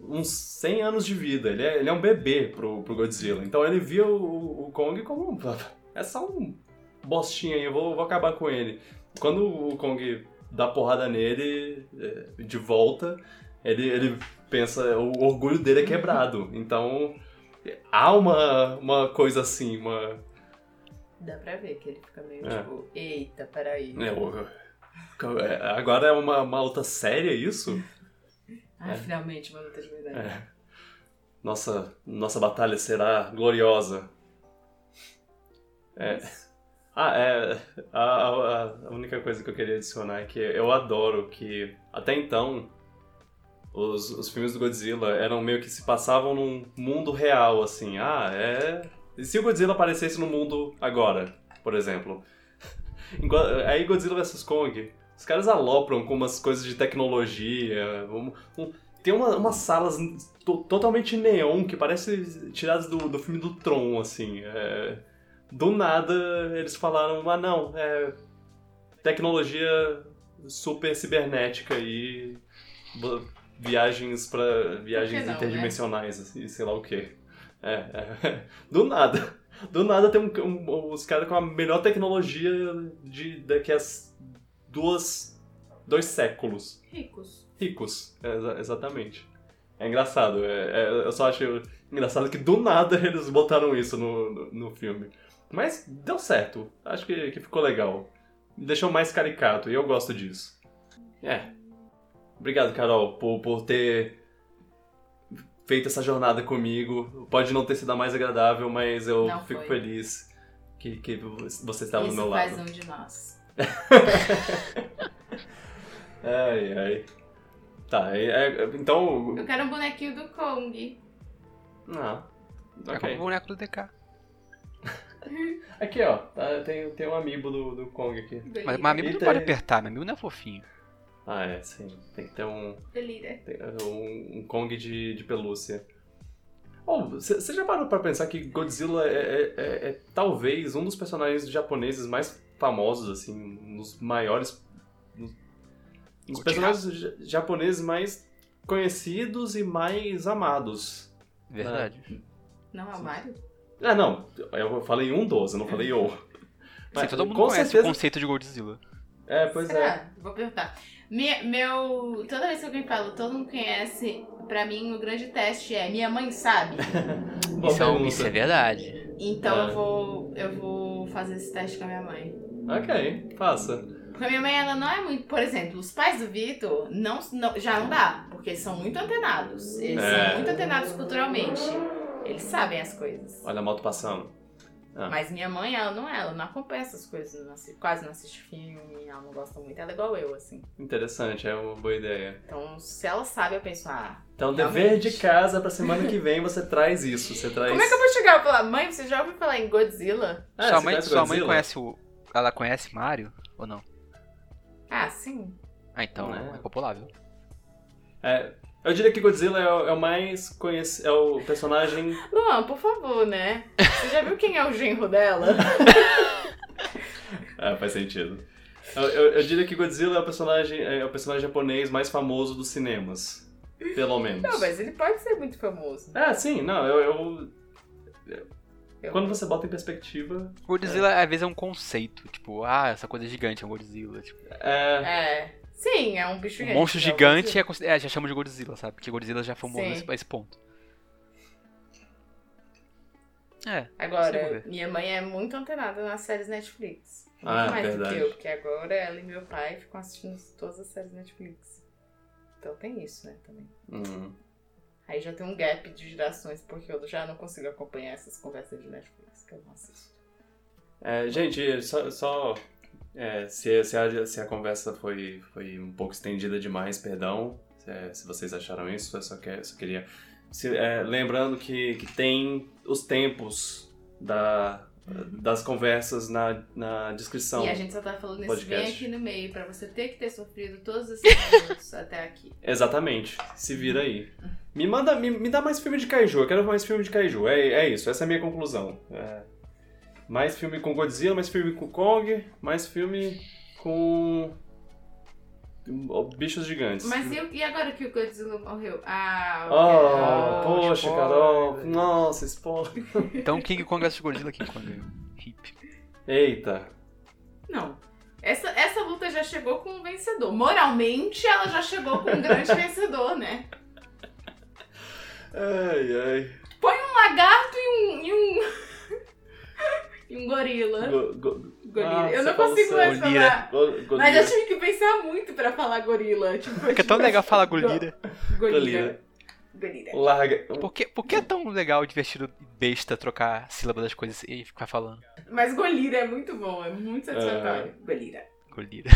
uns 100 anos de vida, ele é, ele é um bebê pro, pro Godzilla. Então ele via o, o Kong como, é só um bostinha aí, eu vou, vou acabar com ele. Quando o Kong dá porrada nele é, de volta, ele, ele pensa, o orgulho dele é quebrado. Então há uma, uma coisa assim, uma. Dá pra ver que ele fica meio É. tipo. Eita, peraí. é, é, agora é uma, uma luta séria isso? Ah, É. finalmente uma luta de verdade. É. Nossa, nossa batalha será gloriosa. É. Ah, é. A, a, a única coisa que eu queria adicionar é que eu adoro que, até então, os, os filmes do Godzilla eram meio que se passavam num mundo real, assim. Ah, é. E se o Godzilla aparecesse no mundo agora, por exemplo? Enqua- Aí Godzilla vs Kong, os caras alopram com umas coisas de tecnologia. um- um- tem uma- umas salas to- totalmente neon que parece tiradas do, do filme do Tron, assim. é. do nada eles falaram, ah não, é tecnologia super cibernética e viagens para viagens não, né? interdimensionais, assim, sei lá o quê. É, é. do nada. Do nada tem um, um- os caras com a melhor tecnologia de daqui a s- duas dois séculos Ricos. ricos, é, exa- exatamente. É engraçado, é- é- eu só acho engraçado que do nada eles botaram isso no, no, no filme. Mas deu certo, acho que, que ficou legal. Deixou mais caricato e eu gosto disso. É. Obrigado, Carol, por, por ter feito essa jornada comigo. Pode não ter sido a mais agradável, mas eu Não fico foi. feliz que, que você estava do Isso meu faz lado. um de nós. Ai, ai. Tá, é- é- então. Eu quero um bonequinho do Kong. Ah, É ok. o boneco do DK. Aqui, ó, tá- tem, tem um amiibo do, do Kong aqui. Mas meu amigo não Eita. pode apertar, meu amigo não é fofinho. Ah, é, sim. Tem que ter um, tem- um, um Kong de, de pelúcia. Oh, você já parou pra pensar que Godzilla é, é- é- é talvez um dos personagens japoneses mais famosos, assim, um dos maiores. Um dos Godzilla. personagens ja- japoneses mais conhecidos e mais amados. Verdade. Não é o Mario? Ah, não, eu falei um dos, eu não falei o. Sim, todo mundo com conhece certeza- o conceito de Godzilla. É, pois é. Será? Vou perguntar. Me- meu. Toda vez que alguém fala, todo mundo conhece, pra mim o grande teste é minha mãe sabe. Isso é, isso é verdade. Então É. eu vou. Eu vou fazer esse teste com a minha mãe. Ok, faça. Porque a minha mãe, ela não é muito. Por exemplo, os pais do Vitor não, não- já não dá, porque eles são muito antenados. Eles É. são muito antenados culturalmente. Eles sabem as coisas. Olha a moto passando. Ah. Mas minha mãe, ela não é, ela não acompanha essas coisas, não assi- quase não assiste filme, ela não gosta muito. Ela é igual eu, assim. Interessante, é uma boa ideia. Então, se ela sabe, eu penso, ah. Então, Realmente. dever de casa pra semana que vem você traz isso. Você traz. Como é que eu vou chegar e falar, mãe, você já ouviu falar em Godzilla? Ah, sua mãe, conhece sua mãe Godzilla? conhece o. Ela conhece Mario ou não? Ah, sim. Ah, então É. é popular, viu? É, eu diria que Godzilla é o, é o mais conhecido. É o personagem. Luan, por favor, né? Você já viu quem é o genro dela? É, faz sentido. Eu, eu- eu diria que Godzilla é o personagem é o personagem japonês mais famoso dos cinemas. Pelo menos. Não, mas ele pode ser muito famoso. É, sim, não, eu. eu- Eu- Quando você bota em perspectiva. Godzilla às vezes é um conceito, tipo, ah, essa coisa gigante é um Godzilla. Tipo, É. É. Sim, é um bicho um gigante. monstro é o gigante é, é, já chama de Godzilla, sabe? Porque Godzilla já foi Sim. nesse esse ponto. É, Agora, minha mãe é muito antenada nas séries Netflix. Muito Ah, mais do verdade. que eu, porque agora ela e meu pai ficam assistindo todas as séries Netflix. Então tem isso, né, também. Hum. Aí já tem um gap de gerações, porque eu já não consigo acompanhar essas conversas de Netflix, que eu não assisto. É, gente, só, só, é, se, se, a, se a conversa foi, foi um pouco estendida demais, perdão, se, é, se vocês acharam isso, eu só, só queria. se- é, lembrando que, que tem os tempos da, das conversas na, na descrição. E a gente só tá falando isso podcast. bem aqui no meio, pra você ter que ter sofrido todos esses minutos até aqui. Exatamente, se vira aí. Me manda, me, me dá mais filme de Kaiju, eu quero mais filme de Kaiju, é, é isso, essa é a minha conclusão. É, mais filme com Godzilla, mais filme com Kong, mais filme com bichos gigantes. Mas e, e agora que o Godzilla morreu? Ah, Oh, Ah, poxa, spoiler. Carol. Nossa, spoiler. então King Kong vs Godzilla, King Kong ganhou. Hip. Eita. Não. Essa, essa luta já chegou com um vencedor. Moralmente, ela já chegou com um grande vencedor, né? Ai, ai. Um lagarto e um. e um. E um gorila. Go, go, Gorila. Ah, eu não consigo mais falar. go, go, Mas eu tive que pensar muito pra falar gorila. Tipo, Porque é tão legal falar Golira. Golira. Golira. Golira. Larga. Por que, por que é tão legal, divertido e besta trocar sílaba das coisas e ficar falando? Mas Golira é muito bom, é muito satisfatório. Golira. Golira.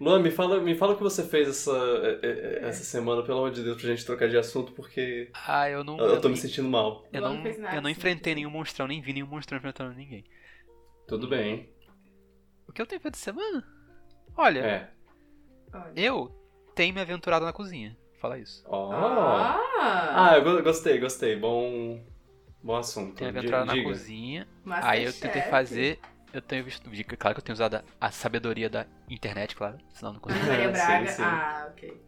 Luan, me fala, me fala o que você fez essa, eh, eh, essa semana, pelo amor de Deus, pra gente trocar de assunto, porque Ah, eu não. eu, eu tô me sentindo mal. eu não, não fez nada, eu não enfrentei nenhum monstrão, nem vi nenhum monstrão enfrentando ninguém. Tudo bem. O que eu tenho feito essa semana? Olha, É. Eu tenho me aventurado na cozinha. Fala isso. Ó. Ah! Ah, eu go- gostei, gostei. Bom, bom assunto. Tenho me aventurado na diga. cozinha. Masterchef. Aí eu tentei fazer. Eu tenho visto. Claro que eu tenho usado a, sabedoria da internet, claro. Senão eu não consigo. Maria Sim, Braga. sim. Ah, ok.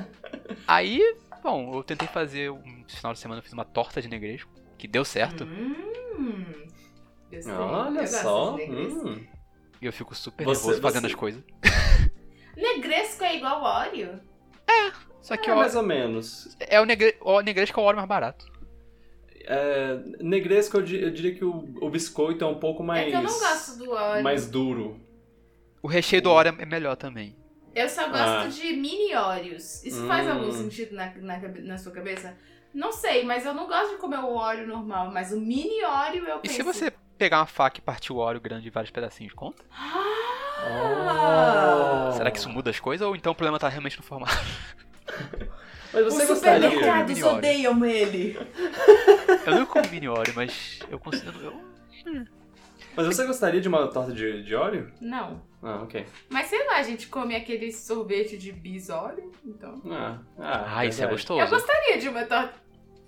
Aí, bom, eu tentei fazer. Um final de semana eu fiz uma torta de negresco. Que deu certo. Hum. Eu Olha só. hum. E eu fico super Você- nervoso fazendo você- as coisas. Negresco é igual Oreo? Só que É, ó, mais ou menos. é o, negre, o negresco é o óleo mais barato. É, negresco, eu, di- eu diria que o, o biscoito é um pouco mais. É que eu não gosto do Oreo. Mais duro. O recheio do óleo é melhor também. Eu só gosto Ah. de mini Oreos. Isso faz Hum. algum sentido na, na, na sua cabeça? Não sei, mas eu não gosto de comer o Oreo normal, mas o mini Oreo eu E penso... se você pegar uma faca e partir o óleo grande em vários pedacinhos, conta? Ah! Oh. Será que isso muda as coisas ou então o problema tá realmente no formato? Mas Os você gostaria. supermercados Mini Oreo. odeiam ele. Eu não comi mini óleo, mas eu consigo. Eu... Mas você gostaria de uma torta de, de óleo? Não. Ah, ok. Mas sei lá, a gente come aquele sorvete de bis Oreo, então... Ah, ah, Ah, isso é gostoso. Eu gostaria de uma torta...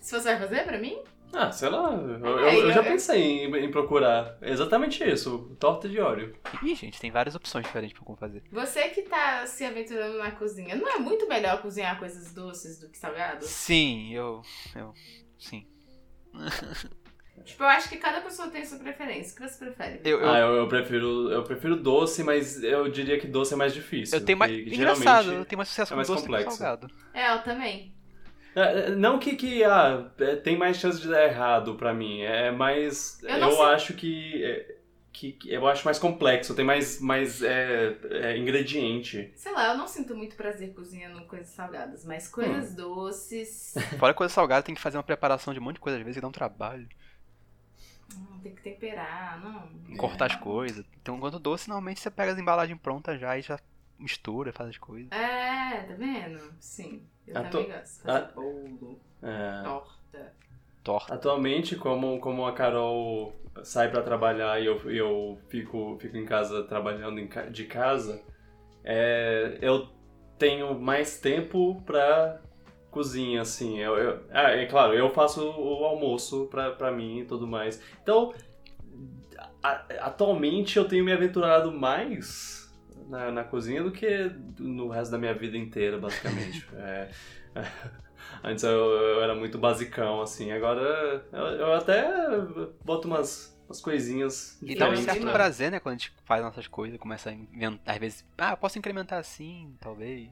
Se você vai fazer pra mim? Ah, sei lá. Eu, eu- eu já eu- pensei em, em procurar exatamente isso: torta de óleo. Ih, gente, tem várias opções diferentes pra como fazer. Você que tá se aventurando na cozinha, não é muito melhor cozinhar coisas doces do que salgados? Sim, eu. Eu. Sim. Tipo, eu acho que cada pessoa tem sua preferência. O que você prefere? Eu, eu, Ah, eu, eu prefiro eu prefiro doce, mas eu diria que doce é mais difícil. eu tenho mais. Engraçado, eu tenho mais sucesso é com mais doce do que com complexo. salgado. É, eu também. É, Não que, que ah, é, tem mais chance de dar errado pra mim, é mais. Eu Eu, acho que, é, que. que Eu acho mais complexo, tem mais, mais é, é, ingrediente. Sei lá, eu não sinto muito prazer cozinhando coisas salgadas, mas coisas doces. Fora coisa salgada, tem que fazer uma preparação de um monte de coisa, às vezes, que dá um trabalho. hum, tem que temperar, não. Cortar as coisas. Então, quando doce, normalmente você pega as embalagens prontas já e já mistura, faz as coisas. É, tá vendo? Sim. Eu também gosto. Fazer ah. bolo, É, torta. Torta. Atualmente, como, como a Carol sai pra trabalhar e eu, eu fico, fico em casa trabalhando em de casa, é, eu tenho mais tempo pra cozinha, assim. Eu, eu- ah, é claro, eu faço o almoço pra, pra mim e tudo mais. Então, a- atualmente eu tenho me aventurado mais na, na cozinha do que no resto da minha vida inteira, basicamente. É, Antes eu, eu era muito basicão, assim. Agora eu, eu até boto umas, umas coisinhas E dá um certo né? prazer, né, quando a gente faz nossas coisas, começa a inventar, às vezes, ah, eu posso incrementar assim, talvez.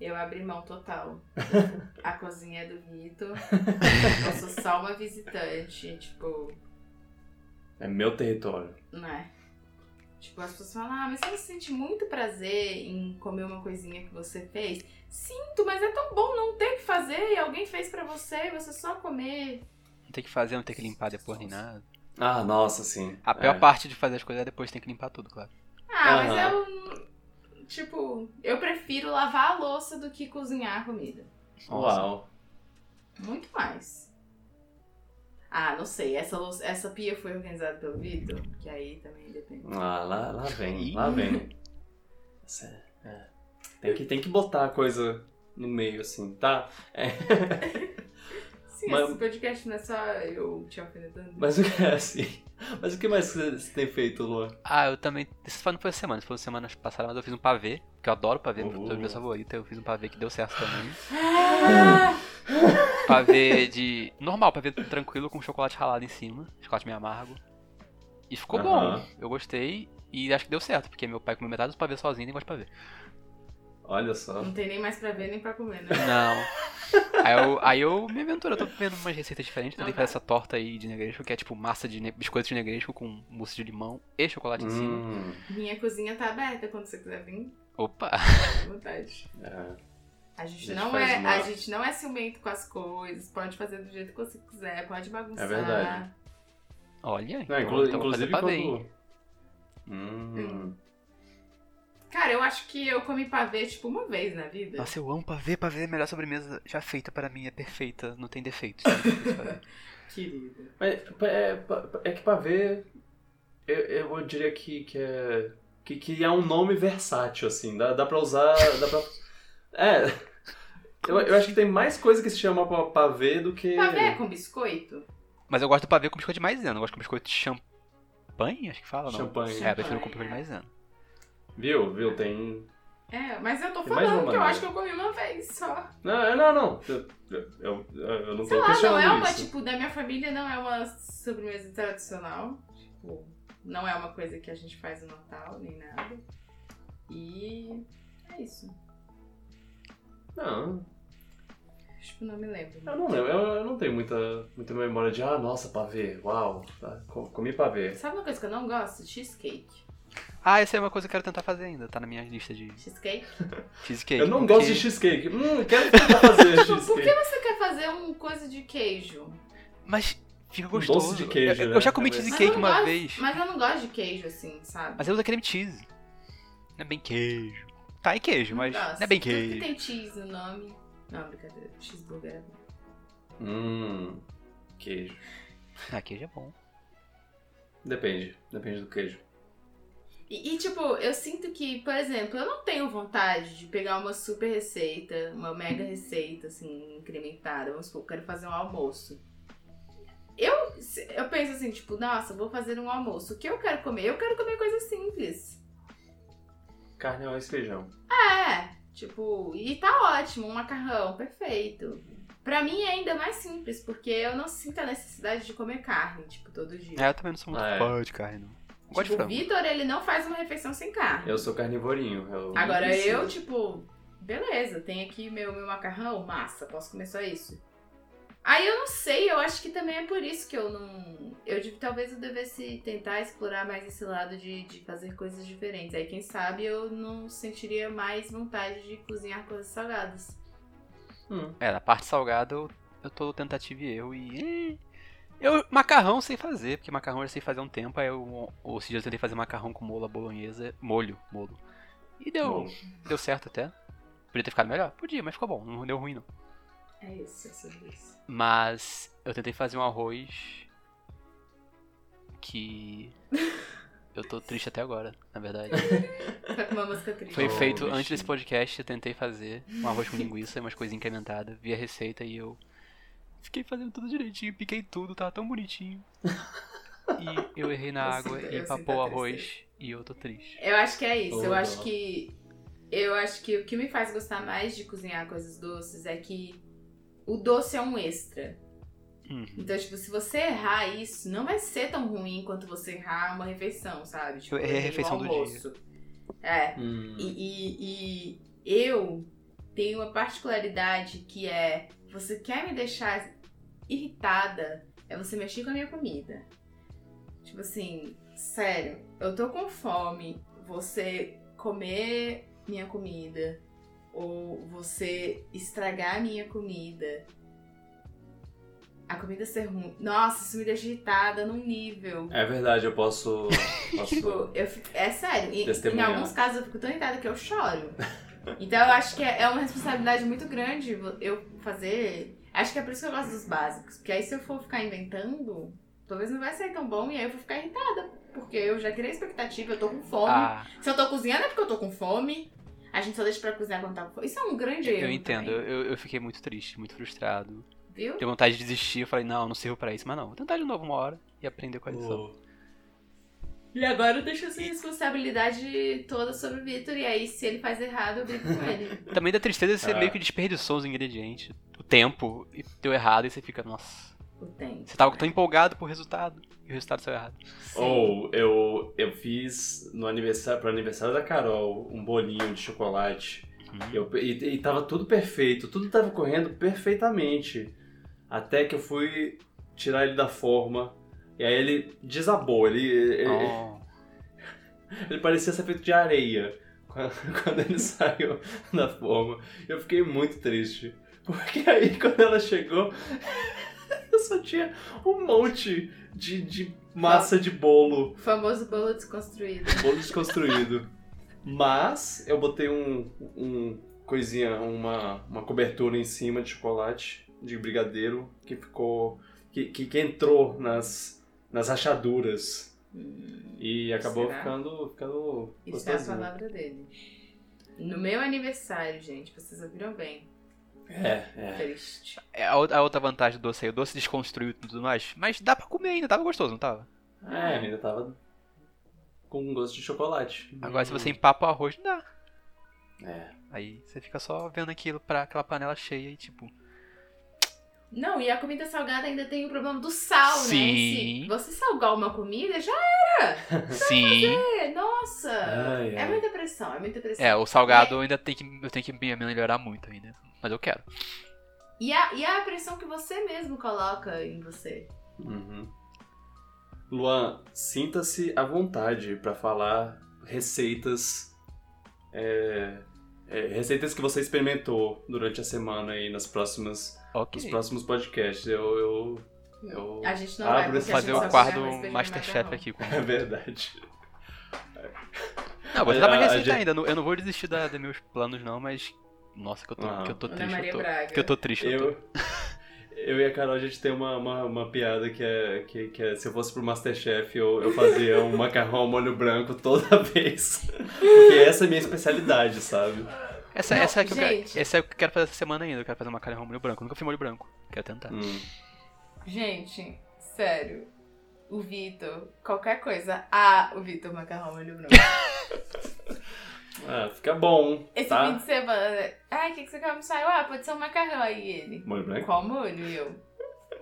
Eu abri mão total. A cozinha é do Vitor. Eu sou só uma visitante, tipo, É meu território. né? Tipo, as pessoas falam, ah, mas você não sente muito prazer em comer uma coisinha que você fez? Sinto, mas é tão bom não ter que fazer e alguém fez pra você e você só comer. Não tem que fazer, não tem que limpar depois nem nada. Ah, nossa, sim. A pior É. parte de fazer as coisas é depois tem que limpar tudo, claro. Ah, mas Aham. eu. Tipo, eu prefiro lavar a louça do que cozinhar a comida. Uau. Muito mais. Ah, não sei. Essa, essa pia foi organizada pelo Vitor, que aí também depende. Ah, lá, lá vem, lá vem. É- é. Tem, que, tem que botar a coisa no meio, assim, tá? É. Sim, Mas- esse podcast não é só eu te alfinetando. Mas o que é assim? Mas o que mais você tem feito, Luan? Ah, eu também. Isso foi- não foi semana, isso foi semana passada, mas eu fiz um pavê, que eu adoro pavê, Uh. meu meu favorito. Eu fiz um pavê que deu certo também. Ah! Pavê de. normal, pavê tranquilo com chocolate ralado em cima, chocolate meio amargo. E ficou bom. Eu gostei e acho que deu certo, porque meu pai comeu metade dos pavês sozinho e nem gosta de pavê. Olha só. Não tem nem mais pra ver nem pra comer, né? Não. Aí eu, aí eu me aventuro, eu tô vendo umas receitas diferentes. Tentei fazer essa torta aí de negresco, que é tipo massa de biscoito de negresco com mousse de limão e chocolate em cima. Hum, Minha cozinha tá aberta quando você quiser vir. Opa! À vontade. é. A gente, A gente não é, uma- a gente não é ciumento com as coisas, pode fazer do jeito que você quiser, pode bagunçar. É verdade. Olha, Não, então, inclu- então inclusive pavê, quando... Hum. Cara, eu acho que eu comi pavê tipo uma vez na vida. Nossa, eu amo pavê, pavê é a melhor sobremesa já feita para mim, é perfeita, não tem defeitos. Querida. Mas é, é que pavê, eu, eu diria que, que é que, que é um nome versátil, assim, dá, dá pra usar, dá pra... É, eu, eu acho que tem mais coisa que se chama pa- pavê do que... Pavê é com biscoito? Mas eu gosto do pavê com biscoito de maisena, eu gosto com biscoito de champanhe, acho que fala, não? Champanhe. É, eu prefiro com biscoito de maisena. Viu, viu, tem... É, mas eu tô Tem falando que eu maneira. acho que eu comi uma vez só. Não, é, não, não, eu, eu, eu não Sei tô lá, não é uma, isso. tipo, da minha família não é uma sobremesa tradicional. Tipo, não é uma coisa que a gente faz no Natal, nem nada. E é isso. Não, Tipo, não me lembro. eu não lembro, eu, eu não tenho muita, muita memória de, ah, nossa, pavê, uau, tá, co- comi pavê. Sabe uma coisa que eu não gosto? Cheesecake. Ah, essa é uma coisa que eu quero tentar fazer ainda, tá na minha lista de Cheesecake? cheesecake. Eu não porque- gosto de cheesecake, hum, quero tentar fazer Tipo, por que cheesecake. você quer fazer uma coisa de queijo? Mas fica Um gostoso. doce de queijo, eu, né? eu já comi Mas cheesecake eu uma gosto- vez, Mas eu não gosto de queijo, assim, sabe? mas ele usa creme cheese. Não é bem queijo. Tá, é queijo, mas gosto. não é bem queijo. tem cheese no nome. Não, brincadeira. Cheeseburger é bom. Hum, queijo. Ah, queijo é bom. Depende, depende do queijo. E, e, tipo, eu sinto que, por exemplo, eu não tenho vontade de pegar uma super receita, uma mega receita, assim, incrementada. Vamos supor, eu quero fazer um almoço. Eu, eu penso assim, tipo, nossa, vou fazer um almoço. O que eu quero comer? Eu quero comer coisas simples. Carne, arroz e feijão. É, tipo, e tá ótimo, um macarrão, perfeito. Pra mim é ainda mais simples, porque eu não sinto a necessidade de comer carne, tipo, todo dia. É, eu também não sou muito Ah, é. fã de carne, não. Eu Tipo, o. Vitor, ele não faz uma refeição sem carne. Eu sou carnivorinho. Eu Agora eu, tipo, beleza, tem aqui meu, meu macarrão, massa, posso comer só isso. Aí eu não sei, eu acho que também é por isso que eu não. Eu talvez eu devesse tentar explorar mais esse lado de, de fazer coisas diferentes. Aí quem sabe eu não sentiria mais vontade de cozinhar coisas salgadas. Hum. É, na parte salgada eu, eu tô tentativa e erro e. Eu, macarrão sei fazer, porque macarrão eu sei fazer um tempo, aí eu, ou seja, eu tentei fazer macarrão com molho à bolonhesa, molho, molho. E deu, Bom, deu certo até. Podia ter ficado melhor? Podia, mas ficou bom, não deu ruim não. É isso, é sobre isso. Mas eu tentei fazer um arroz que eu tô triste até agora, na verdade. Tá com uma música triste. Foi Oh, feito bichinho. antes desse podcast, eu tentei fazer um arroz com linguiça, umas coisinhas incrementadas, vi a receita e eu fiquei fazendo tudo direitinho, piquei tudo, tava tão bonitinho. E eu errei na Eu água sinto- e eu empapou sinto o arroz e eu tô triste. Eu acho que é isso. Eu Oh, acho dó. que. Eu acho que o que me faz gostar mais de cozinhar coisas doces é que o doce é um extra. Uhum. Então, tipo, se você errar isso, não vai ser tão ruim quanto você errar uma refeição, sabe? Tipo, errei a refeição do almoço. É. hum. E, e- e eu tenho uma particularidade que é: você quer me deixar irritada, é você mexer com a minha comida. Tipo assim, sério, eu tô com fome, você comer minha comida, ou você estragar a minha comida. A comida ser ruim. Nossa, isso me deixa irritada num nível. É verdade, eu posso. Tipo, posso... eu fico- é sério, em, alguns casos eu fico tão irritada que eu choro. Então eu acho que é é uma responsabilidade muito grande eu fazer. Acho que é por isso que eu gosto dos básicos. Porque aí se eu for ficar inventando, talvez não vai sair tão bom e aí eu vou ficar irritada. Porque eu já criei expectativa, eu tô com fome. Ah, Se eu tô cozinhando é porque eu tô com fome. A gente só deixa pra cozinhar quando tá com fome. Isso é um grande erro. eu entendo, eu, eu fiquei muito triste, muito frustrado. Viu? Deu vontade de desistir, eu falei, não, não sirvo pra isso, mas não, vou tentar de novo uma hora e aprender com a lição. Oh, E agora eu deixo essa responsabilidade toda sobre o Vitor. E aí, se ele faz errado, eu brigo com ele. Também da tristeza você Ah. meio que desperdiçou os ingredientes, o tempo, e deu errado e você fica, nossa. O tempo. Você tava tão empolgado pro resultado e o resultado saiu errado. Ou eu, eu fiz no aniversário, pro aniversário da Carol um bolinho de chocolate. Hum. Eu, e, e tava tudo perfeito, tudo tava correndo perfeitamente. Até que eu fui tirar ele da forma. E aí ele desabou, ele, ele, Oh. ele parecia ser feito de areia. quando, quando ele saiu da forma. Eu fiquei muito triste. Porque aí quando ela chegou, eu só tinha um monte de, de massa de bolo. O famoso bolo desconstruído. Bolo desconstruído. Mas eu botei um, um coisinha, uma, uma cobertura em cima de chocolate, de brigadeiro, que ficou. que, que, que entrou nas, nas rachaduras. E acabou Será? ficando, ficando Isso é a palavra dele. No meu aniversário, gente, vocês ouviram bem. É, é. Triste. É a, ou- a outra vantagem do doce aí, o doce desconstruiu e tudo mais. Mas dá pra comer ainda, tava gostoso, não tava? É, ainda tava com um gosto de chocolate. Agora se você empapa o arroz, não dá. É. Aí você fica só vendo aquilo pra aquela panela cheia e tipo. Não, e a comida salgada ainda tem o problema do sal, Sim. né? Se você salgar uma comida, já Sim. é. Nossa! Ai, É ai. muita pressão, é muita pressão. É, o salgado ainda tem que. Eu tenho que me melhorar muito ainda. Mas eu quero. E a, e a pressão que você mesmo coloca em você. Uhum. Luan, sinta-se à vontade pra falar receitas. é, é, receitas que você experimentou durante a semana aí nas próximas, Ok. nos próximos podcasts. Eu, eu, eu A gente não abro vai Fazer o e Masterchef aqui com. É verdade. Não, você A- dá mais a receita gente- ainda. Eu não- Eu não vou desistir da, dos meus planos, não, mas. Nossa, que eu tô, Ah. que eu tô triste. Maria Eu tô, Braga. que eu tô triste. Eu tô. Eu, eu e a Carol, a gente tem uma, uma, uma piada que é, que, que é: se eu fosse pro Masterchef, eu, eu fazia um macarrão ao molho branco toda vez. Porque essa é a minha especialidade, sabe? Essa, Não, essa, é que eu quero, essa é o que eu quero fazer essa semana ainda. Eu quero fazer uma macarrão molho branco. Eu nunca fiz molho branco. Quero tentar. Hum. Gente, sério. O Vitor, qualquer coisa. Ah, o Vitor macarrão molho branco. Ah, fica bom. Esse tá? fim de semana. Ai, o que, que você quer almoçar? Eu, ah, pode ser um macarrão aí ele. Molho branco? Qual molho? E eu.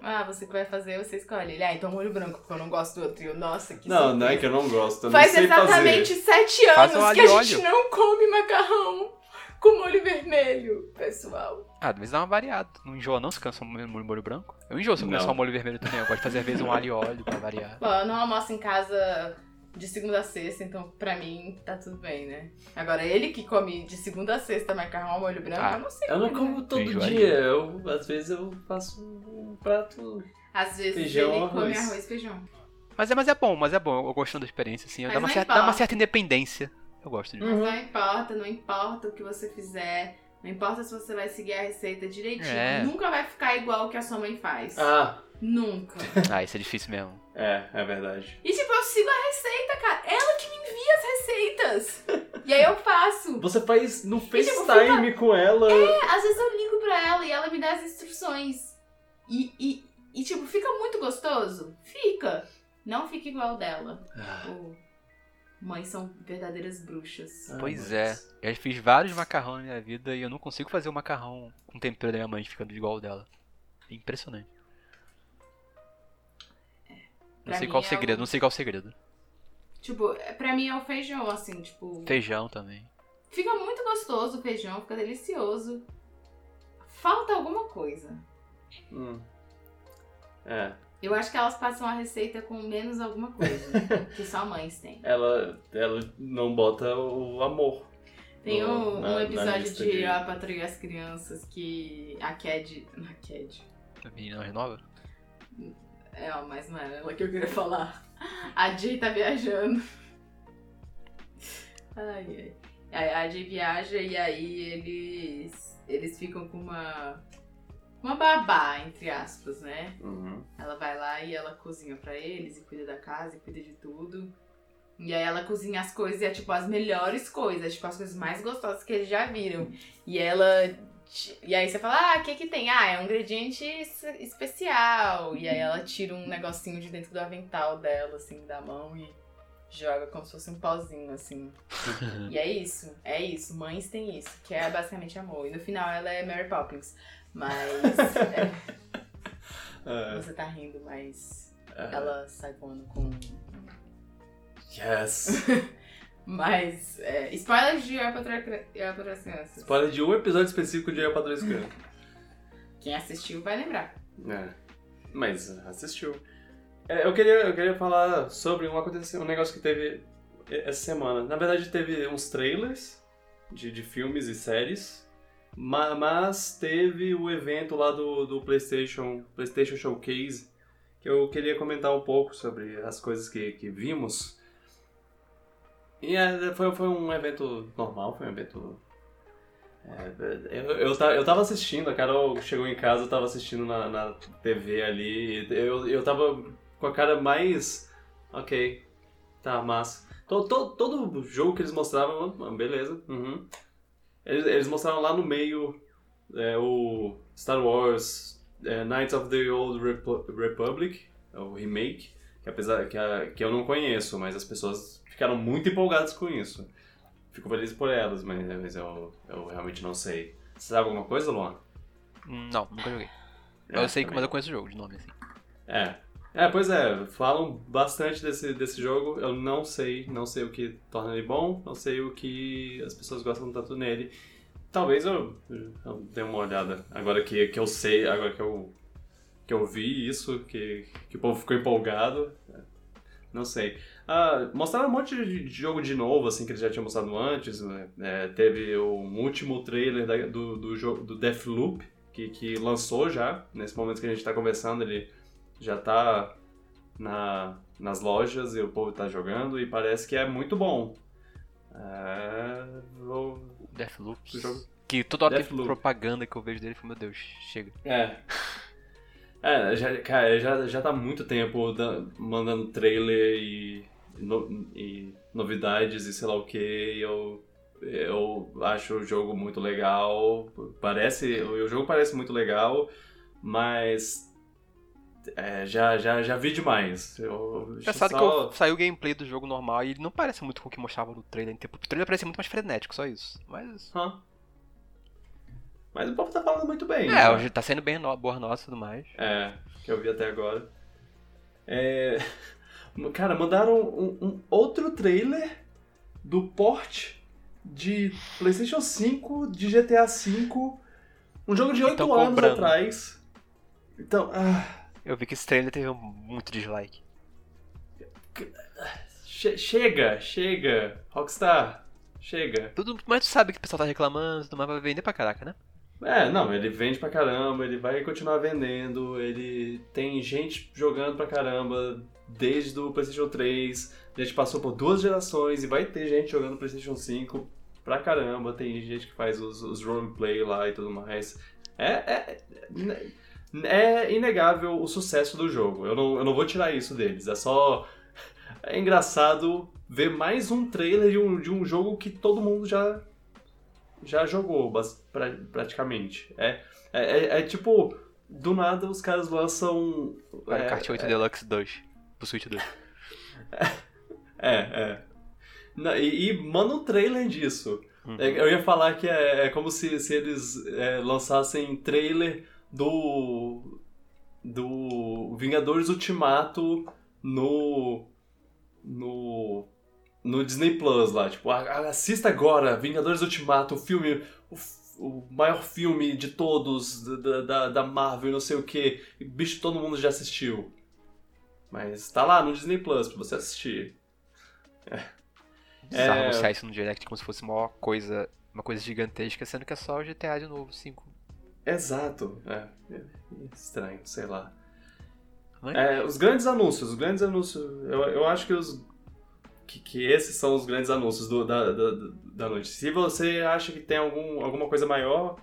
Ah, você que vai fazer, você escolhe. Ele, ah, então molho branco, porque eu não gosto do outro. E eu, nossa, que Não, não é que eu não gosto. Eu Faz não sei exatamente fazer. sete anos um que a gente óleo. não come macarrão com molho vermelho, pessoal. Ah, vezes dá uma variada. Não enjoa não se cansa molho, molho branco? Eu enjoo se eu comer Não. só molho vermelho também. Eu gosto de fazer às vezes um alho e óleo pra variar. Bom, eu não almoço em casa de segunda a sexta, então pra mim tá tudo bem, né? Agora, ele que come de segunda a sexta macarrão ao molho branco, Ah, eu não sei. Eu não comer. como todo Enjoadinho. dia. Eu, às vezes eu faço um prato. Às vezes Feijão, ele come arroz. arroz e feijão. Mas é, mas é bom, mas é bom. Eu gostando da experiência, assim. Mas Dá uma, certa, dá uma certa independência. Eu gosto de Mas não importa, não importa o que você fizer. Não importa se você vai seguir a receita direitinho. É. Nunca vai ficar igual o que a sua mãe faz. Ah, Nunca. Ah, isso é difícil mesmo. é, é verdade. E tipo, eu sigo a receita, cara. Ela que me envia as receitas. e aí eu faço. Você faz no tipo, FaceTime com ela. É, às vezes eu ligo pra ela e ela me dá as instruções. E, e, e, tipo, fica muito gostoso? Fica. Não fica igual o dela. Ah, Pô, mães são verdadeiras bruxas. Ah, Pois é. Eu já fiz vários macarrão na minha vida e eu não consigo fazer o macarrão com tempero da minha mãe ficando igual o dela. É impressionante. Não sei qual o é segredo, o- não sei qual o segredo. Tipo, pra mim é o feijão, assim, tipo. Feijão também. Fica muito gostoso o feijão, fica delicioso. Falta alguma coisa. Hum. É, Eu acho que elas passam a receita com menos alguma coisa que só mães têm. ela, ela não bota o amor. Tem no- um, na- um episódio lista de A Patrulha e as Crianças que a Cad. A Cad. A menina renova? É, ó, mas não era ela que eu queria falar. A Jay tá viajando. Ai, ai. A Jay viaja e aí eles. Eles ficam com uma. Uma babá, entre aspas, né? Uhum. Ela vai lá e ela cozinha pra eles e cuida da casa e cuida de tudo. E aí ela cozinha as coisas e é tipo as melhores coisas, tipo as coisas mais gostosas que eles já viram. E ela. E aí você fala, ah, o que que tem? Ah, é um ingrediente es- especial. E aí ela tira um negocinho de dentro do avental dela, assim, da mão e joga como se fosse um pozinho, assim. E é isso, é isso. Mães têm isso, que é basicamente amor. E no final ela é Mary Poppins. Mas. é, É, você tá rindo, mas. é. Ela sai voando com. Yes! Mas. É, spoilers de Eu para as Crianças. Spoiler de um episódio específico de Eu Padrão Escravo. Quem assistiu vai lembrar. É. Mas assistiu. É, eu, queria, eu queria falar sobre um, acontecimento, um negócio que teve essa semana. Na verdade, teve uns trailers de, de filmes e séries. Ma- Mas teve o evento lá do, do PlayStation, PlayStation Showcase, que eu queria comentar um pouco sobre as coisas que, que vimos. E é, foi, foi um evento normal, foi um evento. é, eu, eu, eu tava assistindo, a Carol chegou em casa, eu tava assistindo na, na TV ali, eu, eu tava com a cara mais. Ok, tá, massa. To- to- todo jogo que eles mostravam, ah, beleza, uhum. Eles, eles mostraram lá no meio é, o Star Wars é, Knights of the Old Repu- Republic, é o remake, que apesar que, a- que eu não conheço, mas as pessoas ficaram muito empolgadas com isso. Fico feliz por elas, mas, mas eu, eu realmente não sei. Você sabe alguma coisa, Luan? Hum, Não, nunca joguei. É, eu sei que, também mas eu conheço o jogo de nome, assim. É. É, pois é, falam bastante desse, desse jogo, eu não sei, não sei o que torna ele bom, não sei o que as pessoas gostam tanto nele. Talvez eu, eu dê uma olhada, agora que, que eu sei, agora que eu, que eu vi isso, que, que o povo ficou empolgado, não sei. Ah, mostraram um monte de jogo de novo, assim, que eles já tinham mostrado antes, né? É, teve o último trailer da- do, do jogo do Deathloop, que, que lançou já, nesse momento que a gente tá conversando, ele já tá na, nas lojas e o povo tá jogando e parece que é muito bom. É, vou- Deathloop. Que toda hora Deathloop. propaganda que eu vejo dele, meu Deus, chega. É. É, já, cara, já, já tá há muito tempo da- mandando trailer e, no- e novidades e sei lá o que. Eu, eu acho o jogo muito legal. Parece. O jogo parece muito legal, mas. é, já, já, já vi demais. Eu, Engraçado só- que eu, saiu o gameplay do jogo normal e ele não parece muito com o que mostrava no trailer. Tipo, o trailer parece muito mais frenético, só isso. Mas. Hã? Mas o povo tá falando muito bem. É, né? hoje tá sendo bem no, boa nota e tudo mais. É, que eu vi até agora. É... Cara, mandaram um, um outro trailer do port de PlayStation 5, de GTA V, um jogo de 8 Tão anos cobrando. atrás. Então, ah, Eu vi que esse trailer teve muito dislike. che- chega, chega, Rockstar, chega. Tudo, mas tu sabe que o pessoal tá reclamando, tudo mais vai vender pra caraca, né? É, não, ele vende pra caramba, ele vai continuar vendendo, ele tem gente jogando pra caramba desde o PlayStation 3, a gente passou por duas gerações e vai ter gente jogando PlayStation 5 pra caramba, tem gente que faz os, os roleplay lá e tudo mais. É, é, é inegável o sucesso do jogo, eu não, eu não vou tirar isso deles, é só. É engraçado ver mais um trailer de um, de um jogo que todo mundo já já jogou pra- praticamente. É, é, é- é tipo, do nada os caras lançam. Mario é, Kart 8 Deluxe 2. Pro Switch 2. É, é. Na- e, e manda um trailer disso. Uhum. É, Eu ia falar que é, é como se, se eles é, lançassem trailer do. do Vingadores Ultimato no. no. No Disney Plus lá. Tipo, "Ah, assista agora, Vingadores Ultimato, o filme. O, o maior filme de todos, da, da, da Marvel, não sei o que. Bicho, todo mundo já assistiu. Mas tá lá no Disney Plus pra você assistir. Bizarro É. anunciar isso no Direct como se fosse uma coisa, uma coisa gigantesca, sendo que é só o GTA de novo, 5. Exato. É, é estranho, sei lá. É, os grandes anúncios, os grandes anúncios. Eu, eu acho que os. Que, que esses são os grandes anúncios do- da, da, da noite. Se você acha que tem algum, alguma coisa maior,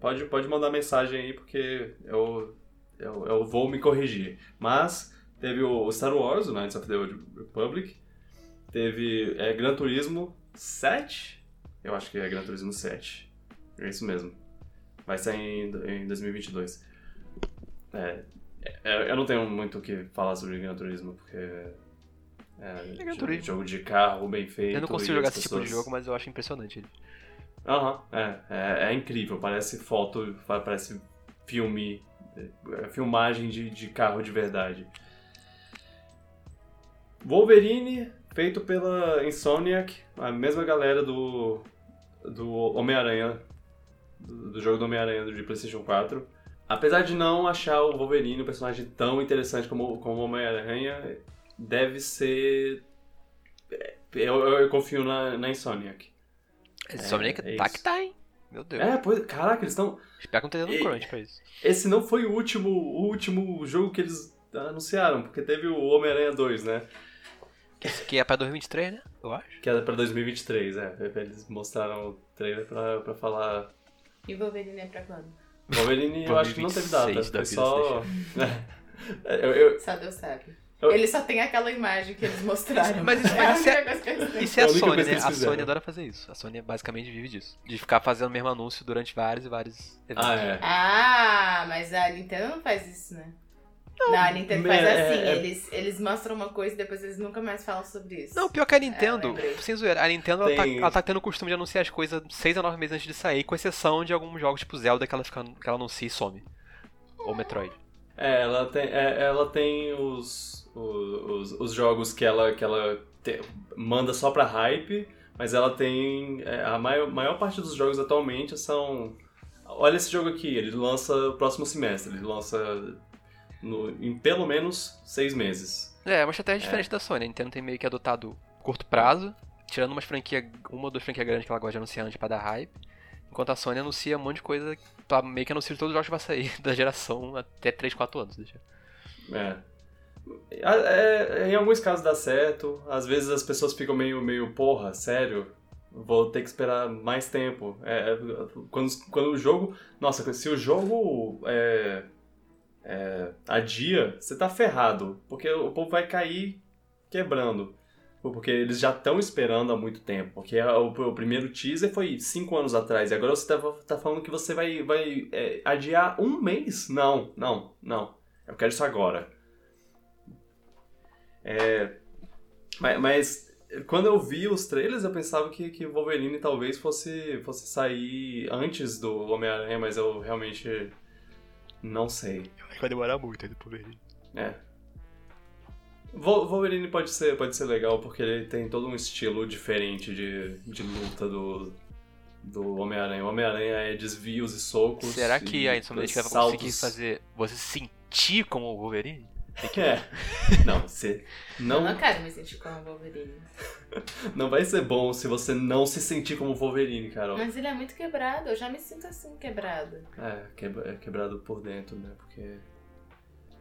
pode, pode mandar mensagem aí, porque eu, eu, eu vou me corrigir. Mas teve o Star Wars, o Knights of the Old Republic. Teve é, Gran Turismo 7. Eu acho que é Gran Turismo 7. É isso mesmo. Vai sair em, em 2022. É, é, eu não tenho muito o que falar sobre Gran Turismo, porque. É, Turismo. jogo de carro bem feito. Eu não consigo jogar esse tipo de pessoas- jogo, mas eu acho impressionante ele. Aham, é, é, é incrível. Parece foto, pa- parece filme, é, filmagem de, de carro de verdade. Wolverine, feito pela Insomniac, a mesma galera do, do Homem-Aranha, do, do jogo do Homem-Aranha de PlayStation 4. Apesar de não achar o Wolverine um personagem tão interessante como, como o Homem-Aranha, deve ser. é, Eu, eu, eu confio na, na Insomniac. Insomniac é tá isso. que tá, hein? Meu Deus. É, pois, caraca, eles estão. Espero que não tenha dando E- crunch pra isso. Esse não foi o último, o último jogo que eles anunciaram, porque teve o Homem-Aranha 2, né? Que, que é pra 2023, né? Eu acho. Que era pra 2023, é. Eles mostraram o trailer pra, pra falar. E Wolverine é pra quando? Wolverine eu acho que não teve data. 2026 da Foi só. É, eu, eu- Só Deus sabe. Eu- Ele só tem aquela imagem que eles mostraram. Mas isso- é isso é- têm. Isso é É a Sony, né? A. Sony adora fazer isso. A Sony basicamente vive disso. De ficar fazendo o mesmo anúncio durante vários e vários eventos. Ah, é. Ah, mas a Nintendo não faz isso, né? Não, a Nintendo faz é- assim, é- eles, eles mostram uma coisa e depois eles nunca mais falam sobre isso. Não, pior que a Nintendo, lembrei. sem zoeira, a Nintendo ela, tá, ela tá tendo o costume de anunciar as coisas 6 a 9 meses antes de sair, com exceção de alguns jogos tipo Zelda que ela, fica, que ela anuncia e some. Ou Metroid. É, ela tem, é, ela tem os, os, os jogos que ela, que ela te- manda só pra hype, mas ela tem. é, a maior, maior parte dos jogos atualmente são. Olha esse jogo aqui, ele lança no próximo semestre, ele lança no- em pelo menos seis meses. É, uma estratégia diferente da Sony. A Nintendo tem meio que adotado curto prazo, tirando umas franquias, uma ou duas franquias grandes que ela gosta de anunciar antes pra dar hype. Enquanto a Sony anuncia um monte de coisa, tá, meio que anuncia todos os jogos que vai sair da geração até 3, 4 anos. Deixa. É. É- em alguns casos dá certo, às vezes as pessoas ficam meio, meio porra, sério, vou ter que esperar mais tempo. É, é, quando, quando o jogo. Nossa, se o jogo é, é, adia, você tá ferrado, porque o povo vai cair quebrando. Porque eles já estão esperando há muito tempo. Porque o, o primeiro teaser foi cinco anos atrás. E agora você tá, tá falando que você vai, vai é, adiar um mês? Não, não, não. Eu quero isso agora. É, mas, mas quando eu vi os trailers, eu pensava que, que Wolverine talvez fosse, fosse sair antes do Homem-Aranha, mas eu realmente não sei. Eu acho que vai demorar muito ainda pro ver. É. Wolverine pode ser, pode ser legal porque ele tem todo um estilo diferente de, de luta do, do Homem-Aranha. O Homem-Aranha é desvios e socos. Será que e a Insomniac vai conseguir fazer você sentir como o Wolverine? Que É. Não, você Eu não, não quero me sentir como Wolverine. não vai ser bom se você não se sentir como Wolverine, Carol. Mas ele é muito quebrado, eu já me sinto assim, quebrado. É, quebra- é quebrado por dentro, né? Porque.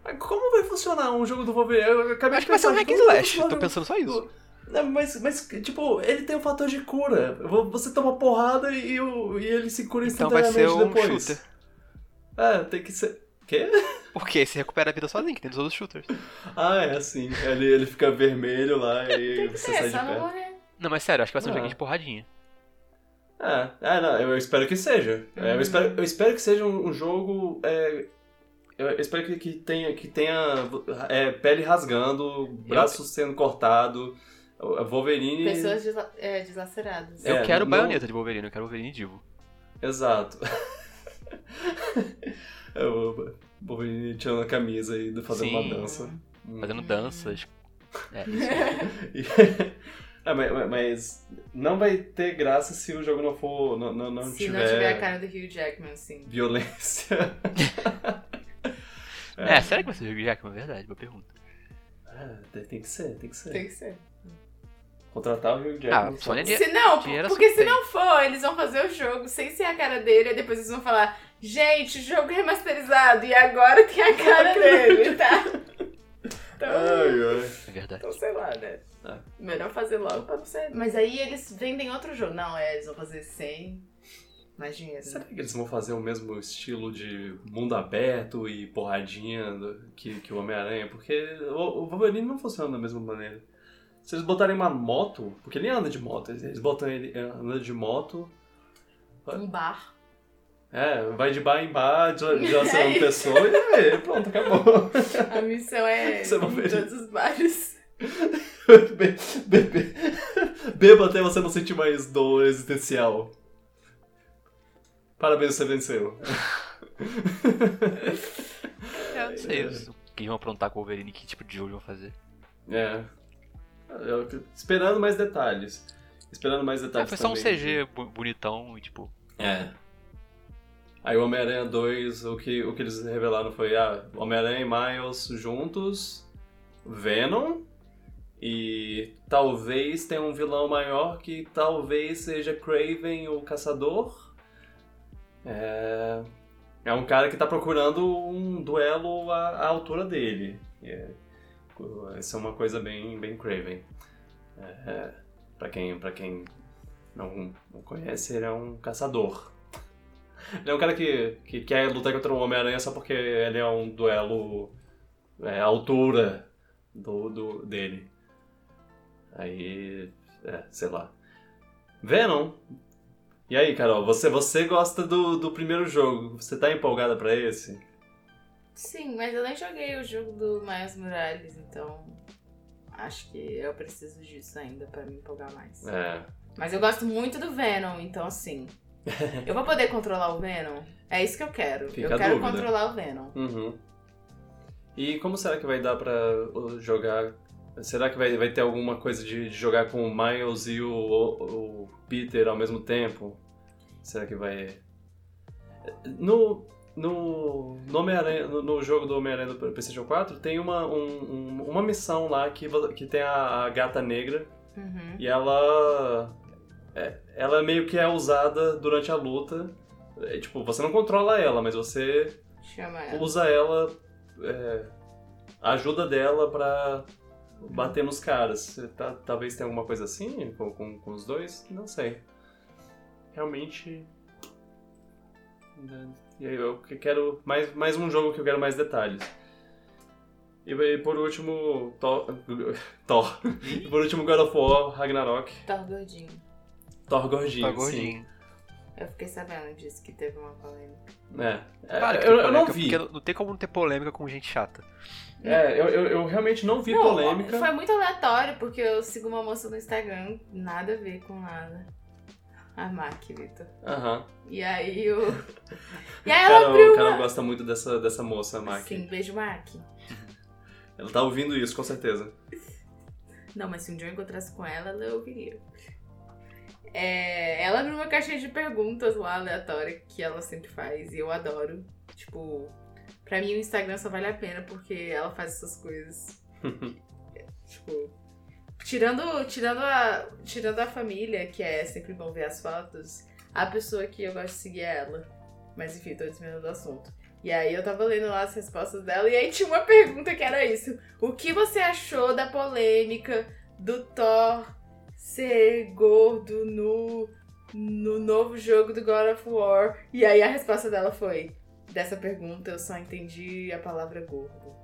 Mas como vai funcionar um jogo do Wolverine? Eu acabei Acho que vai ser um hack slash. Tô pensando só isso. Não, mas, mas, tipo, ele tem um fator de cura. Você toma porrada e, e ele se cura Então vai instantaneamente ser um depois. shooter. É, tem que ser. Quê? Porque se recupera a vida sozinho, que tem dos outros shooters. Ah, é assim. Ele, ele fica vermelho lá e você É, sai de perto. morrer. Não, mas sério, acho que vai ser um Ah. joguinho de porradinha. É, é não, eu espero que seja. É, eu, Uhum. espero, eu espero que seja um, um jogo. é, eu espero que, que tenha, que tenha é, pele rasgando, braços sendo cortado, o- Wolverine. Pessoas desla é, deslaceradas. É, eu quero não- baioneta de Wolverine, eu quero Wolverine divo. Exato. É, o Wolverine tirando a camisa e fazendo Sim. uma dança. Fazendo danças. É, isso. É, mas, mas não vai ter graça se o jogo não for. Não, não, não Se tiver, não tiver a cara do Hugh Jackman, sim. violência. É, será que vai ser o Hugh Jackman? Verdade, boa pergunta. É, tem, que ser, tem que ser. Tem que ser. Contratar o Hugh Ah, Jackman. É de- Se não, porque se tem. não for, eles vão fazer o jogo sem ser a cara dele, e depois eles vão falar, gente, jogo remasterizado, e agora tem a cara dele, tá? Então, Ai, ai. É verdade. então sei lá, né? É. Melhor fazer logo pra não ser. Mas aí eles vendem outro jogo. Não, é, eles vão fazer sem mais dinheiro. Será Né? que eles vão fazer o mesmo estilo de mundo aberto e porradinha do- que, que o Homem-Aranha? Porque o, o Wolverine não funciona da mesma maneira. Se eles botarem uma moto, porque ele anda de moto, eles- botam ele andando de moto, Um bar. É, vai de bar em bar, dilacerando pessoa e aí, pronto, acabou. A missão é Você em todos os bares. Be- be- be- Beba até você não sentir mais dor existencial. Parabéns, você venceu. É, eu não sei o que vão aprontar com o Wolverine, que tipo de jogo vão fazer. É. Eu- esperando mais detalhes. Esperando mais Ah, detalhes foi só um também. CG bu- bonitão e tipo. É. Aí o Homem-Aranha 2, o que, o que eles revelaram foi ah, Homem-Aranha e Miles juntos, Venom E talvez tenha um vilão maior que talvez seja Craven, o caçador. É, é um cara que tá procurando um duelo à, à altura dele. É, é uma coisa bem, bem Craven. É, para quem, quem não, não conhece, ele é um caçador. Ele é um cara que, que quer lutar contra o Homem-Aranha só porque ele é um duelo é, à altura do, do, dele. Aí, é, sei lá. Venom. E aí, Carol, você, você gosta do, do primeiro jogo? Você tá empolgada pra esse? Sim, mas eu nem joguei o jogo do Miles Morales, então acho que eu preciso disso ainda pra me empolgar mais. É. Mas eu gosto muito do Venom, então assim. Eu vou poder controlar o Venom? É isso que eu quero. Fica eu quero controlar o Venom. Uhum. E como será que vai dar pra uh, jogar? Será que vai, vai ter alguma coisa de, de jogar com o Miles e o, o, o Peter ao mesmo tempo? Será que vai. No, no, no, Homem-Aranha- no, no jogo do Homem-Aranha do PlayStation 4 tem uma, um- um- uma missão lá que, que tem a, a gata negra Uhum. e ela. É- ela meio que é usada durante a luta. É, tipo, você não controla ela, mas você ela. usa ela, é, ajuda dela pra bater nos caras. Tá- talvez tenha alguma coisa assim com, com, com os dois? Não sei. Realmente. né, E aí eu que- quero mais, mais um jogo que eu quero mais detalhes. E por último, Thor. Thor. E por último, God of War, Ragnarok. Thor gordinho. Thor gordinho. Tá gordinho. Eu fiquei sabendo disso, que teve uma polêmica. Sim. É. É, que eu, eu não vi. Porque não tem como não ter polêmica com gente chata. É, eu, eu, eu realmente não vi Não, polêmica. Foi muito aleatório, porque eu sigo uma moça no Instagram, nada a ver com nada. A Mac, Vitor. Aham. E aí eu. E aí ela abriu Carol uma. gosta muito dessa, dessa moça, Mac. Sim, beijo, Mac. Ela tá ouvindo isso, com certeza. Não, mas se um dia eu encontrasse com ela, ela ouviria. É, ela abriu uma caixinha de perguntas lá, aleatória, que ela sempre faz, e eu adoro. Tipo, pra mim o Instagram só vale a pena porque ela faz essas coisas. tipo, tirando, tirando, a, tirando a família, que é sempre bom ver as fotos, a pessoa que eu gosto de seguir é ela. Mas enfim, tô desviando do assunto. E aí eu tava lendo lá as respostas dela, e aí tinha uma pergunta que era isso. O que você achou da polêmica do Thor ser gordo no, no novo jogo do God of War? E aí a resposta dela foi: Dessa pergunta eu só entendi a palavra gordo.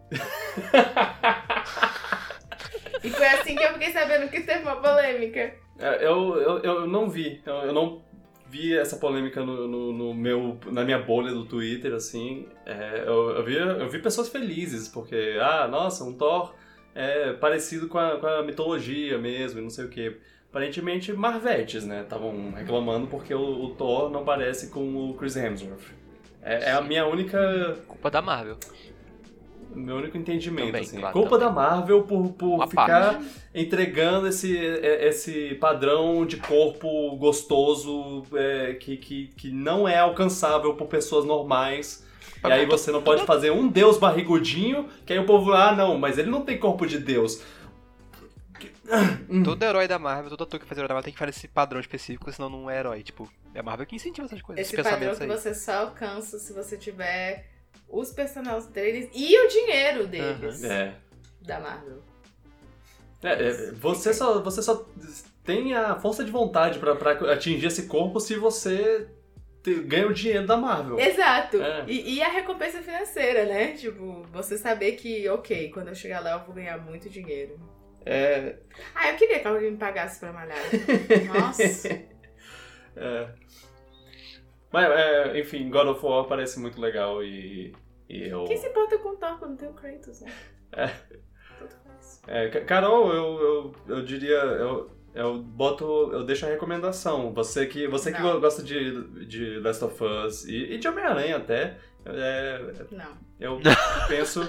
E foi assim que eu fiquei sabendo que teve uma polêmica. É, eu, eu, eu não vi. Eu, eu não vi essa polêmica no, no, no meu, na minha bolha do Twitter, assim. É, eu, eu, vi, eu vi pessoas felizes, porque, ah, nossa, um Thor é parecido com a, com a mitologia mesmo, e não sei o quê. Aparentemente, Marvetes, né? Estavam reclamando porque o, o Thor não parece com o Chris Hemsworth. É, é a minha única Culpa da Marvel. Meu único entendimento, Também, assim. claro, Culpa também. da Marvel por, por Uma ficar entregando esse, é, esse padrão de corpo gostoso é, que, que, que não é alcançável por pessoas normais. E aí você não pode fazer um deus barrigudinho, que aí o povo, ah, não, mas ele não tem corpo de deus. Todo herói da Marvel, todo ator que faz herói da Marvel tem que fazer esse padrão específico, senão não é herói. Tipo, é a Marvel que incentiva essas coisas, Esse padrão que aí. você só alcança se você tiver os personagens deles e o dinheiro deles. É. Da Marvel. É, é, você, só, você só tem a força de vontade pra, pra atingir esse corpo se você te- ganha o dinheiro da Marvel. Exato. É. E, e a recompensa financeira, né? Tipo, você saber que, ok, quando eu chegar lá eu vou ganhar muito dinheiro. É, Ah, eu queria que alguém me pagasse pra malhar. Nossa. É. Mas, é, enfim, God of War parece muito legal e, e eu... Quem se importa com o Thor quando tem o Kratos, né? É. Tudo faz. É, Ca- Carol, eu, eu, eu diria, eu, eu boto, eu deixo a recomendação. Você que, você que gosta de, de Last of Us e, e de Homem-Aranha até, é, Não. eu penso...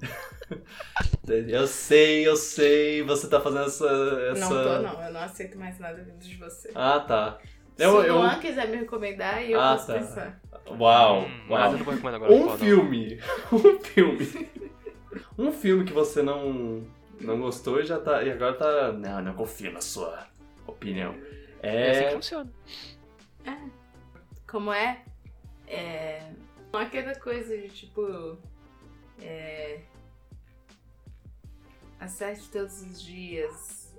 eu sei, eu sei, você tá fazendo essa... essa... Não tô, não. Eu não aceito mais nada vindo de você. Ah, tá. Se Eu, o eu, Luan quiser me recomendar, eu Ah, posso tá. pensar. uau, Hum, uau. Agora. Um filme. Um filme. Um filme que você não. não gostou e já tá. E agora tá. Não, não confio na sua opinião. É assim que É. funciona. Como é? É. Não é aquela coisa de tipo. É. Acerte todos os dias.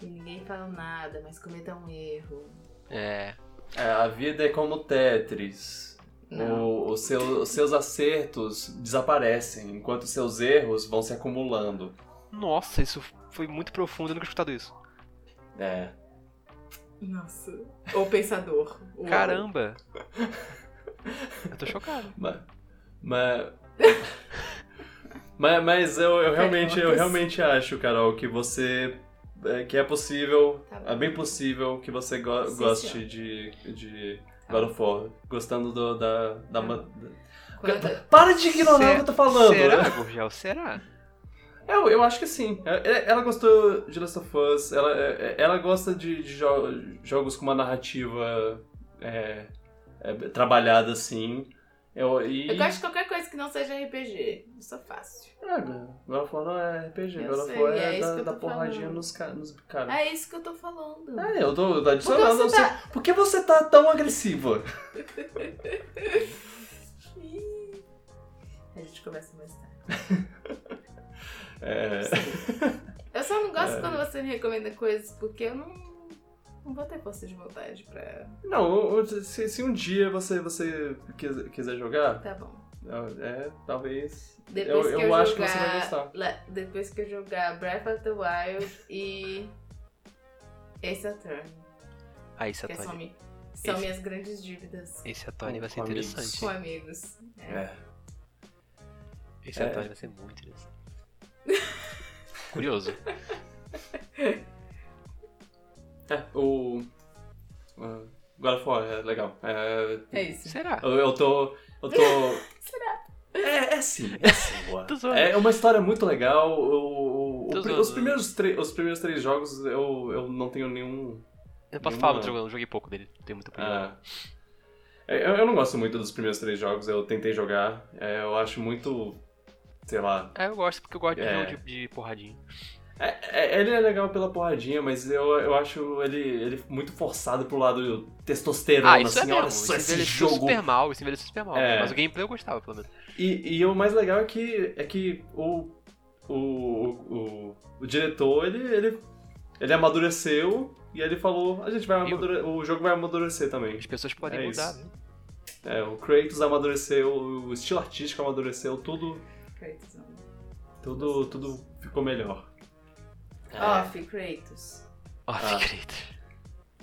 E ninguém fala nada, mas cometa um erro. É. é, a vida é como Tetris. O- o seu- os seus acertos desaparecem, enquanto os seus erros vão se acumulando. Nossa, isso foi muito profundo, eu nunca tinha escutado isso. É. Nossa. Ou pensador. Caramba! Eu tô chocado. Mas. Mas. mas, mas eu, eu realmente, eu Perguntas? realmente acho, Carol, que você. é, que é possível, Tá é bem possível que você go- Sim, goste de, de Tá God of War. Gostando do, da. da Tá ma- Quando- da- Para de ignorar o que eu tô falando! Será, Gurgel? Será? Eu, eu acho que sim. É- Ela gostou de Last of Us, ela, é- ela gosta de, de jo- jogos com uma narrativa é, é, trabalhada assim. Eu, e... Eu gosto de qualquer coisa que não seja RPG. Isso é fácil. É, War não é RPG, Eu War é é, da, que eu da porradinha falando. nos, ca- nos caras. É isso que eu tô falando. É, eu tô, tô adicionando. você você- tá- Por que você tá tão agressiva? A gente conversa mais tarde. É, Eu só não gosto É. quando você me recomenda coisas, porque eu não, não vou ter força de vontade pra. não, se, se um dia você, você quiser, quiser jogar, Tá bom. é, talvez. Depois eu que eu eu acho jogar. que você vai gostar. Depois que eu jogar Breath of the Wild e. Ace Attorney. Ah, são, Attorney. mi- são Esse- minhas grandes dívidas Esse Attorney vai ser com amigos. interessante. com amigos. É. É. Esse É. Attorney vai ser muito interessante. Curioso. É, o. Uh, God of War é legal. É, É isso. Será? eu, eu tô. Eu tô. Será? É, é sim, é sim. Boa. É uma história muito legal. O, o- o os, primeiros os primeiros três jogos eu, eu não tenho nenhum. Eu posso Nenhuma falar não. do jogo, eu joguei pouco dele. Não tenho muita opinião. Ah, é, eu, eu não gosto muito dos primeiros três jogos, eu tentei jogar. É, eu acho muito. Sei lá. É, eu gosto porque eu gosto de É. jogo de, de porradinha. É, é- ele é legal pela porradinha, mas eu, eu acho ele, ele muito forçado pro lado testosterona, Ah, isso assim, é olha mesmo. só Isso esse envelheceu jogo. super mal, isso envelheceu super mal. É. Mas o gameplay eu gostava, pelo menos. E, e o mais legal é que, é que o, o, o, o diretor, ele, ele, ele amadureceu e ele falou, a gente vai Viu? amadure- o jogo vai amadurecer também. As pessoas podem É mudar, isso. né? É, o Kratos amadureceu, o estilo artístico amadureceu, tudo, Kratos. tudo, tudo ficou melhor. É. Off, Kratos. Ó, Ah. Secreto.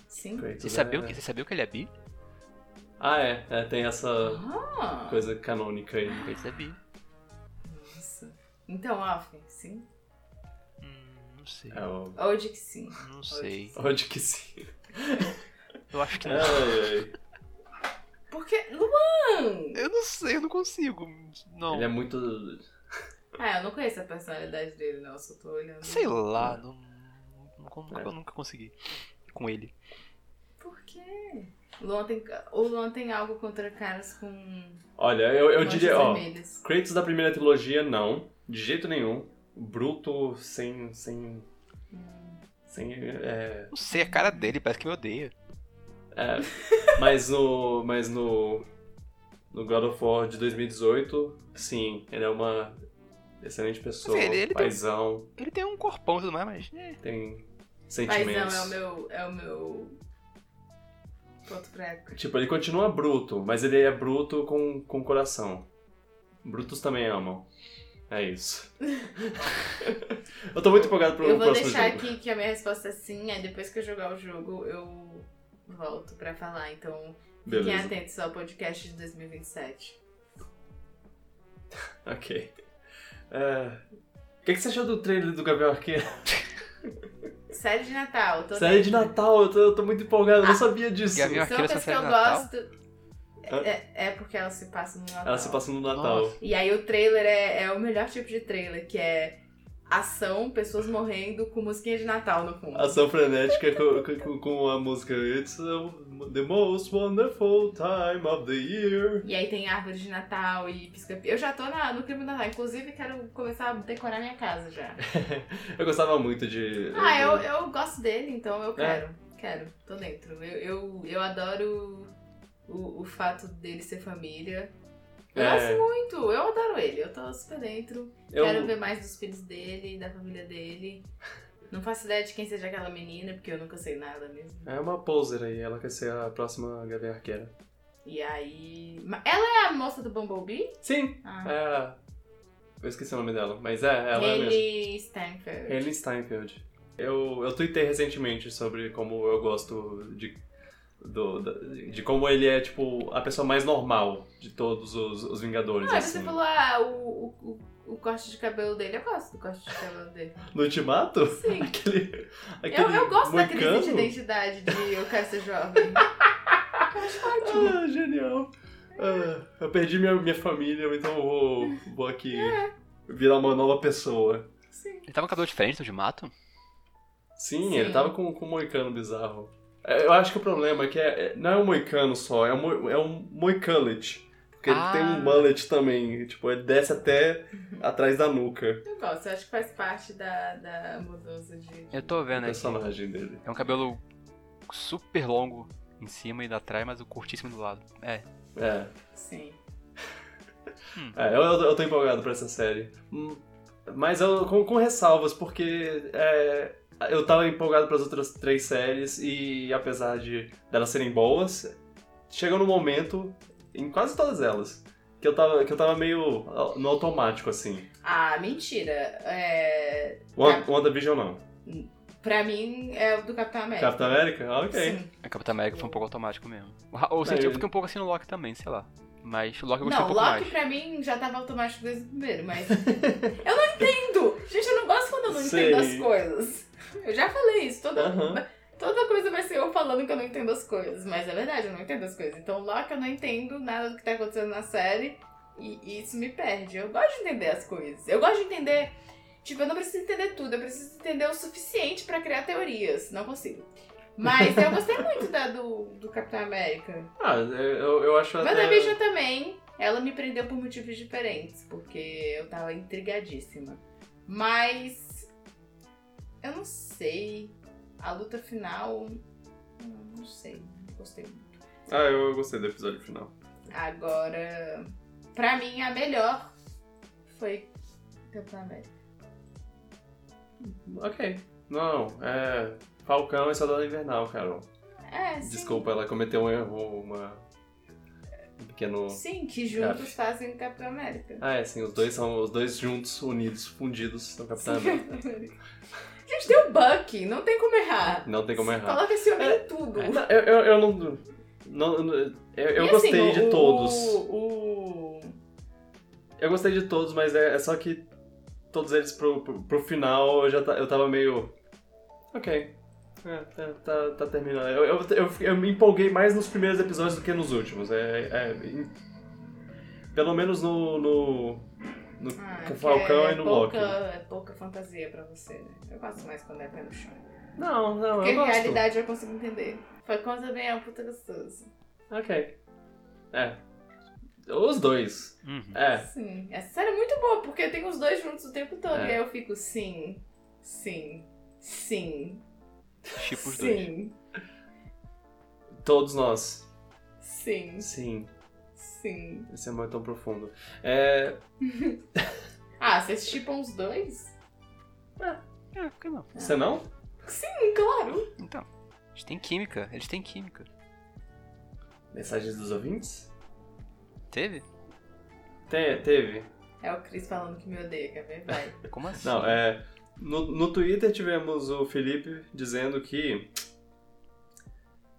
Sim? Kratos Vocês sabiam, é- que, vocês sabiam que ele é bi? Ah, é, é, tem essa Ah, coisa canônica aí. Ele é bi. nossa. Então, off, sim? Hum, não sei. É o... Ou de que sim? Não sei. Onde que sim. Eu acho que não. Ai, ai. Porque. Luan! Eu não sei, eu não consigo. Não. Ele é muito... Ah, eu não conheço a personalidade dele, não. Eu só tô olhando. Sei lá, não, nunca, É. eu nunca consegui com ele. Por quê? O Luan tem, o Luan tem algo contra caras com. Olha, eu, eu diria, ó, vermelhas. Kratos da primeira trilogia, não. De jeito nenhum. Bruto, sem... sem... Hum. sem é, Não sei, a cara dele parece que me odeia. É, mas no. Mas no. No God of War de 2018, sim, ele é uma excelente pessoa, Assim, ele- ele tem- paizão, Ele tem um corpão e tudo mais, mas. é. tem Mas sentimentos. não, é o meu. É o meu. Ponto prego. Tipo, ele continua bruto, mas ele é bruto com, com coração. Brutos também amam. É isso. eu tô muito empolgado pro Eu vou próximo deixar jogo. aqui que a minha resposta é sim, aí depois que eu jogar o jogo eu volto pra falar. Então fiquem Beleza. atentos ao podcast de 2027. Ok. É, O que, que você achou do trailer do Gabriel Arqueiro? Série de Natal, tô Série de. Natal, eu tô, eu tô muito empolgado, eu não sabia disso. É uma Arqueiro, coisa que eu de Natal? gosto. É, é porque ela se passa no Natal. Ela se passa no Natal. Nossa. E aí o trailer é, é o melhor tipo de trailer, que é ação, pessoas morrendo com musiquinha de Natal no fundo. Ação frenética com, com, com a música It's the most wonderful time of the year. E aí tem árvore de Natal e pisca Eu já tô na, no clima do Natal. Inclusive, quero começar a decorar minha casa já. eu gostava muito de. Ah, eu, eu gosto dele, então eu quero. É. Quero, tô dentro. Eu, eu, eu adoro o, o fato dele ser família. Eu é... gosto muito, eu adoro ele, eu tô super dentro. Eu... Quero ver mais dos filhos dele, da família dele. Não faço ideia de quem seja aquela menina, porque eu nunca sei nada mesmo. É uma poser aí, ela quer ser a próxima Gavião Arqueira. E aí. Ela é a moça do Bumblebee? Sim! Ah. É. Eu esqueci o nome dela, mas é, ela Hayley é mesmo. Steinfeld. Hayley Steinfeld. Eu, eu tuitei recentemente sobre como eu gosto de do, de como ele é, tipo, a pessoa mais normal de todos os, os Vingadores. Ah, assim. você falou, ah, o, o, o, corte de cabelo dele, eu gosto do corte de cabelo dele. No Ultimato? Sim. Aquele, aquele eu, eu gosto moicano. da crise de identidade de eu quero ser jovem. eu acho ótimo. Ah, genial. Ah, eu perdi minha, minha família, então eu vou, vou aqui é. virar uma nova pessoa. Sim. Ele tava com cabelo diferente do Ultimato? Sim, Sim, ele tava com, com um moicano bizarro. É, eu acho que o problema é que é, é, não é um moicano só, é um, é um moicullet. Porque ah. ele tem um mullet também, tipo, ele desce até atrás da nuca. Eu gosto, eu acho que faz parte da, da mudança de, de... Eu tô vendo aqui. personagem dele. É um cabelo super longo em cima e atrás, mas o curtíssimo do lado. É. É. Sim. Hum. É, eu, eu tô empolgado pra essa série. Hum, mas eu, com, com ressalvas, porque é, eu tava empolgado para as outras três séries e apesar de delas serem boas, chegou no momento, em quase todas elas, que eu tava, que eu tava meio no automático, assim. Ah, mentira. É... WandaVision não. Pra mim é o do Capitão América. Capitão América? Ah, ok. Sim. A Capitão América foi um pouco automático mesmo. Ou seja, eu fiquei um pouco assim no Loki também, sei lá. Mas o Loki eu gostei não, um pouco Loki mais. pra mim já tava automático desde o primeiro, mas. eu não entendo! Gente, eu não gosto quando eu não Sei. entendo as coisas. Eu já falei isso, toda, uhum. toda coisa vai ser eu falando que eu não entendo as coisas. Mas é verdade, eu não entendo as coisas. Então, Loki, eu não entendo nada do que tá acontecendo na série. E, e isso me perde. Eu gosto de entender as coisas. Eu gosto de entender. Tipo, eu não preciso entender tudo, eu preciso entender o suficiente para criar teorias. Não consigo. Mas eu gostei muito da do, do Capitão América. Ah, eu, eu acho Mas até... a Vision também, ela me prendeu por motivos diferentes, porque eu tava intrigadíssima. Mas eu não sei. A luta final. Não sei. Não gostei muito. Ah, eu gostei do episódio final. Agora. Pra mim, a melhor foi Capitão América. Ok. Não, é. Falcão e Soldado Invernal, Carol. É, sim. Desculpa, ela cometeu um erro, uma. Um pequeno. Sim, que juntos fazem o Capitão América. Ah, é, sim, os dois são os dois juntos, unidos, fundidos são Capitão sim, América. Gente, tem o Buck, não tem como errar. Não tem como errar. Coloca esse homem é, em tudo. É, eu, eu, eu, não. não eu, eu assim, gostei de o, todos. O, Eu gostei de todos, mas é, é só que todos eles pro, pro, pro, final eu já eu tava meio. Ok. É, tá, tá, tá terminando. Eu, eu, eu, eu, me empolguei mais nos primeiros episódios do que nos últimos. É, é pelo menos no, no no ah, Falcão é e no pouca, Loki. É pouca fantasia pra você, né? Eu gosto mais quando é pé no chão. Não, não, Porque eu gosto. realidade eu consigo entender. Falcão também é um puta gostoso. Ok. É. Os dois. Uhum. É. Sim. Essa série é muito boa, porque tem os dois juntos o tempo todo. É. E aí eu fico, sim, sim, sim. Tipo os sim. dois. Todos nós. Sim. Sim. Sim. Esse amor é tão profundo. É. ah, vocês chipam os dois? É, é, por que não? Você não? Sim, claro. Então, eles têm química, eles têm química. Mensagens dos ouvintes? Teve? Te, teve. É o Cris falando que me odeia, quer ver? Vai. Como assim? Não, é. No, no Twitter tivemos o Felipe dizendo que.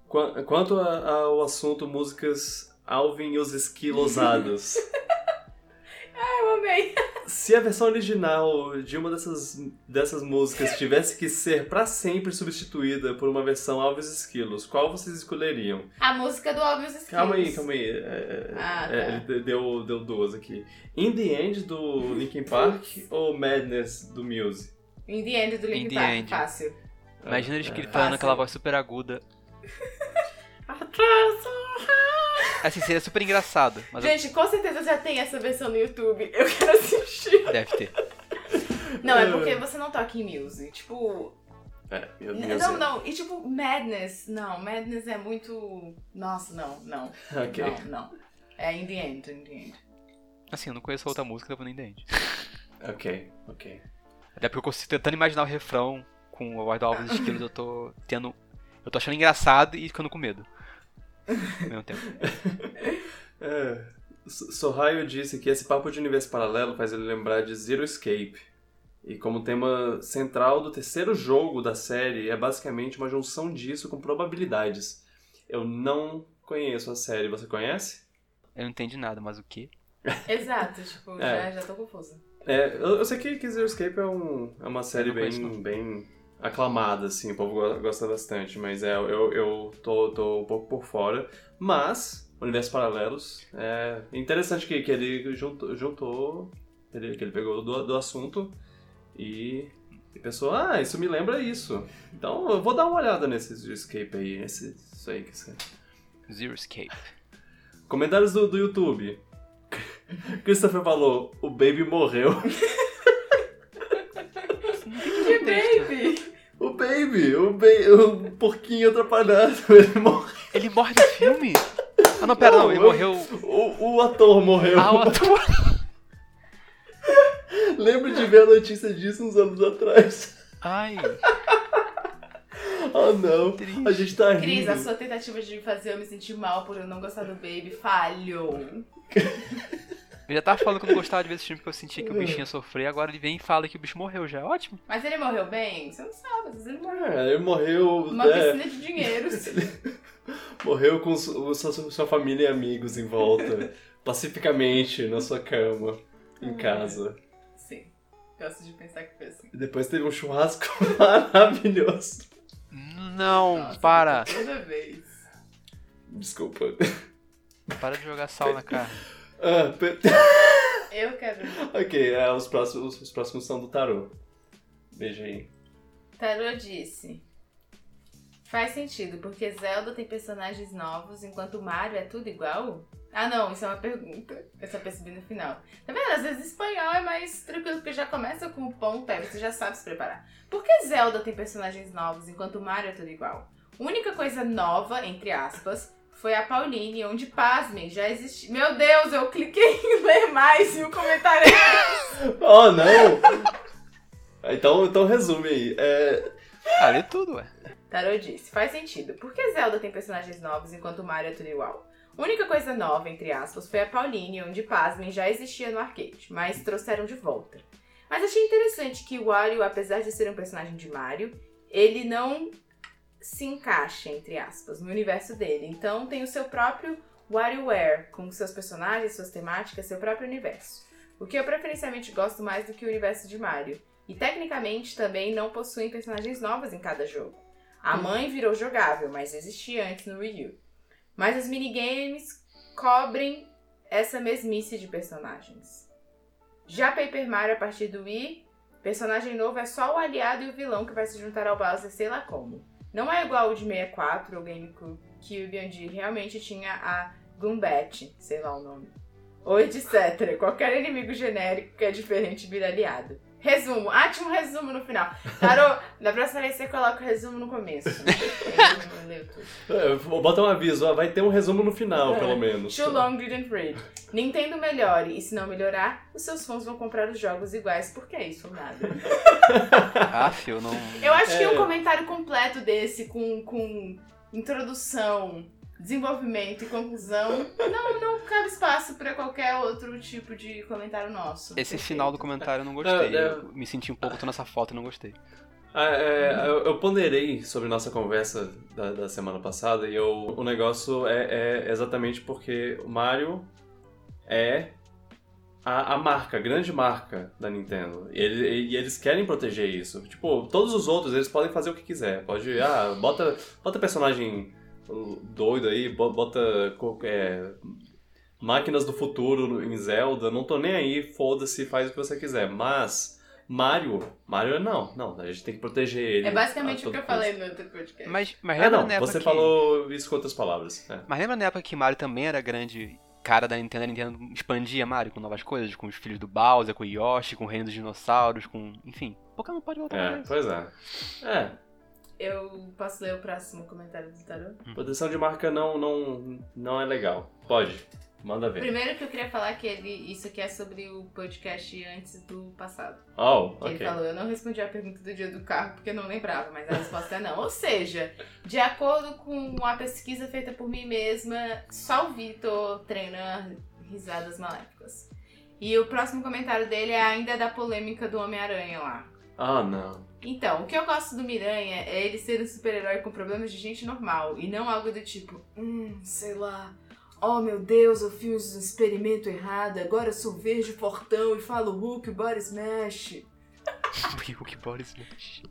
Quanto ao assunto músicas Alvin e os Esquilosados. ah, eu amei. Se a versão original de uma dessas, dessas músicas tivesse que ser pra sempre substituída por uma versão Alves Esquilos, qual vocês escolheriam? A música do Alves Esquilos. Calma aí, calma aí. É, Ah, é, tá. ele deu, deu duas aqui. In the End do Linkin Park ou Madness do Muse? In the End do In Linkin the Park, End. fácil. Imagina eles É. gritando Fácil. aquela voz super aguda. Assim, seria super engraçado, mas eu- Gente, com certeza já tem essa versão no YouTube. Eu quero assistir. deve ter. Não, é porque você não toca em Muse. Tipo, É, meu Deus. Não, não. E tipo, Madness. Não, Madness é muito. Nossa, não, não. Ok. Não, não. É In the End, In the End. Assim, eu não conheço a outra música, então eu vou nem entende. Ok, ok. Até porque eu consigo tentando imaginar o refrão com a voz do Alves Esquilos, eu tô tendo. Eu tô achando engraçado e ficando com medo. Ao mesmo tempo. É, Sorraio disse que esse papo de universo paralelo faz ele lembrar de Zero Escape. E como tema central do terceiro jogo da série é basicamente uma junção disso com probabilidades. Eu não conheço a série, você conhece? Eu não entendi nada, mas o quê? Exato, tipo, É. já, já tô confusa. É, eu, eu sei que, Zero Escape é, um, é uma série conheço, bem, bem aclamada, assim, o povo go- gosta bastante, mas é, eu, eu tô, tô um pouco por fora. Mas, Universos Paralelos, é interessante que, que ele juntou, juntou ele, que ele pegou do, do assunto e, e pensou, ah, isso me lembra isso. Então eu vou dar uma olhada nesse Zero Escape aí, esse, isso aí que você... Zero Escape. Comentários do, do YouTube. Christopher falou, o Baby morreu. Que baby! O Baby, o, ba o porquinho atrapalhado, ele morreu. Ele morre no filme? Ah, não, pera, não, ele Não, eu- morreu. O, o ator morreu. Ah, o ator. Lembro de ver a notícia disso uns anos atrás. Ai, Oh não, Triste. a gente tá Cris, rindo. a sua tentativa de fazer eu me sentir mal por eu não gostar do baby falhou. Eu já tava falando que eu não gostava de ver esse filme porque eu sentia que o bichinho ia sofrer, agora ele vem e fala que o bicho morreu já. Ótimo. Mas ele morreu bem? Você não sabe, às vezes ele morreu. É, ele morreu. Uma é, piscina de dinheiros. morreu com su- sua, sua família e amigos em volta. pacificamente na sua cama, em Hum. casa. Sim, gosto de pensar que foi assim. E depois teve um churrasco maravilhoso. Não, Nossa, para. Toda vez. Desculpa. Para de jogar sal na cara. Ah, pe- Eu quero. ok, é, os, próximos, os próximos são do tarô. Beijo aí. Tarô disse. Faz sentido, porque Zelda tem personagens novos, enquanto Mario é tudo igual? Ah, não, isso é uma pergunta. Eu só percebi no final. Tá vendo? Às vezes espanhol é mais tranquilo, porque já começa com o ponto, aí você já sabe se preparar. Por que Zelda tem personagens novos, enquanto Mario é tudo igual? Única coisa nova, entre aspas, foi a Pauline, onde, pasmem, já existe. Meu Deus, eu cliquei em ler mais e o comentário é Oh, não! então, então resume aí. É, Ah, lê tudo, ué. Tarot disse, faz sentido. Por que Zelda tem personagens novos enquanto Mario é tudo igual? Única coisa nova, entre aspas, foi a Pauline, onde, pasmem, já existia no arcade, mas trouxeram de volta. Mas achei interessante que o Wario, apesar de ser um personagem de Mario, ele não se encaixa, entre aspas, no universo dele. Então tem o seu próprio WarioWare, com seus personagens, suas temáticas, seu próprio universo. O que eu preferencialmente gosto mais do que o universo de Mario. E tecnicamente também não possuem personagens novas em cada jogo. A mãe virou jogável, mas existia antes no Wii U. Mas os minigames cobrem essa mesmice de personagens. Já Paper Mario a partir do Wii, personagem novo é só o aliado e o vilão que vai se juntar ao Bowser sei lá como. Não é igual o de 64 ou GameCube, onde realmente tinha a Goombat, sei lá o nome. Ou etc. Qualquer inimigo genérico que é diferente vira aliado. Resumo. Ah, tinha um resumo no final. Tarô, da próxima vez você coloca o resumo no começo. Aí eu leio tudo. é, vou botar um aviso, ó, vai ter um resumo no final, É. pelo menos. Too long didn't read. Nintendo melhore, e se não melhorar, os seus fãs vão comprar os jogos iguais. Por que isso? Nada. Ah, eu não. Eu acho que É. um comentário completo desse, com, com introdução, desenvolvimento e conclusão, não, não cabe espaço pra qualquer outro tipo de comentário nosso. Esse Perfeito. final do comentário eu não gostei. É, é. Eu me senti um pouco tô nessa foto e não gostei. Ah, é, eu, eu ponderei sobre nossa conversa da, da semana passada e eu, o negócio é, é exatamente porque o Mario é a, a marca, a grande marca da Nintendo. E, ele- e eles querem proteger isso. Tipo, todos os outros, eles podem fazer o que quiser. Pode, ah, bota, bota personagem doido aí, bo- bota é, máquinas do futuro em Zelda, não tô nem aí, foda-se, faz o que você quiser. Mas, Mario, Mario não, não, a gente tem que proteger ele. É basicamente o que eu falei no outro podcast. Mas, mas Ah, lembra não, na época você que... falou isso com outras palavras. é. Mas lembra na época que Mario também era grande cara da Nintendo, a Nintendo expandia Mario com novas coisas, com os filhos do Bowser, com o Yoshi, com o reino dos dinossauros, com... Enfim, Pokémon pode voltar É, pois é. É, Eu posso ler o próximo comentário do Tarô? proteção de marca não, não, não é legal. Pode, manda ver. Primeiro que eu queria falar que ele, isso aqui é sobre o podcast antes do passado. Oh, Que Ele ok. falou, eu não respondi a pergunta do dia do carro porque eu não lembrava, mas a resposta é não. Ou seja, de acordo com a pesquisa feita por mim mesma, só o Vitor treina risadas maléficas. E o próximo comentário dele é ainda da polêmica do Homem-Aranha lá. Ah, não. Então, o que eu gosto do Miranha é ele ser um super-herói com problemas de gente normal e não algo do tipo, hum, sei lá, oh meu Deus, eu fiz um experimento errado, agora eu sou verde fortão e falo Hulk, body smash. Que Boris mexe.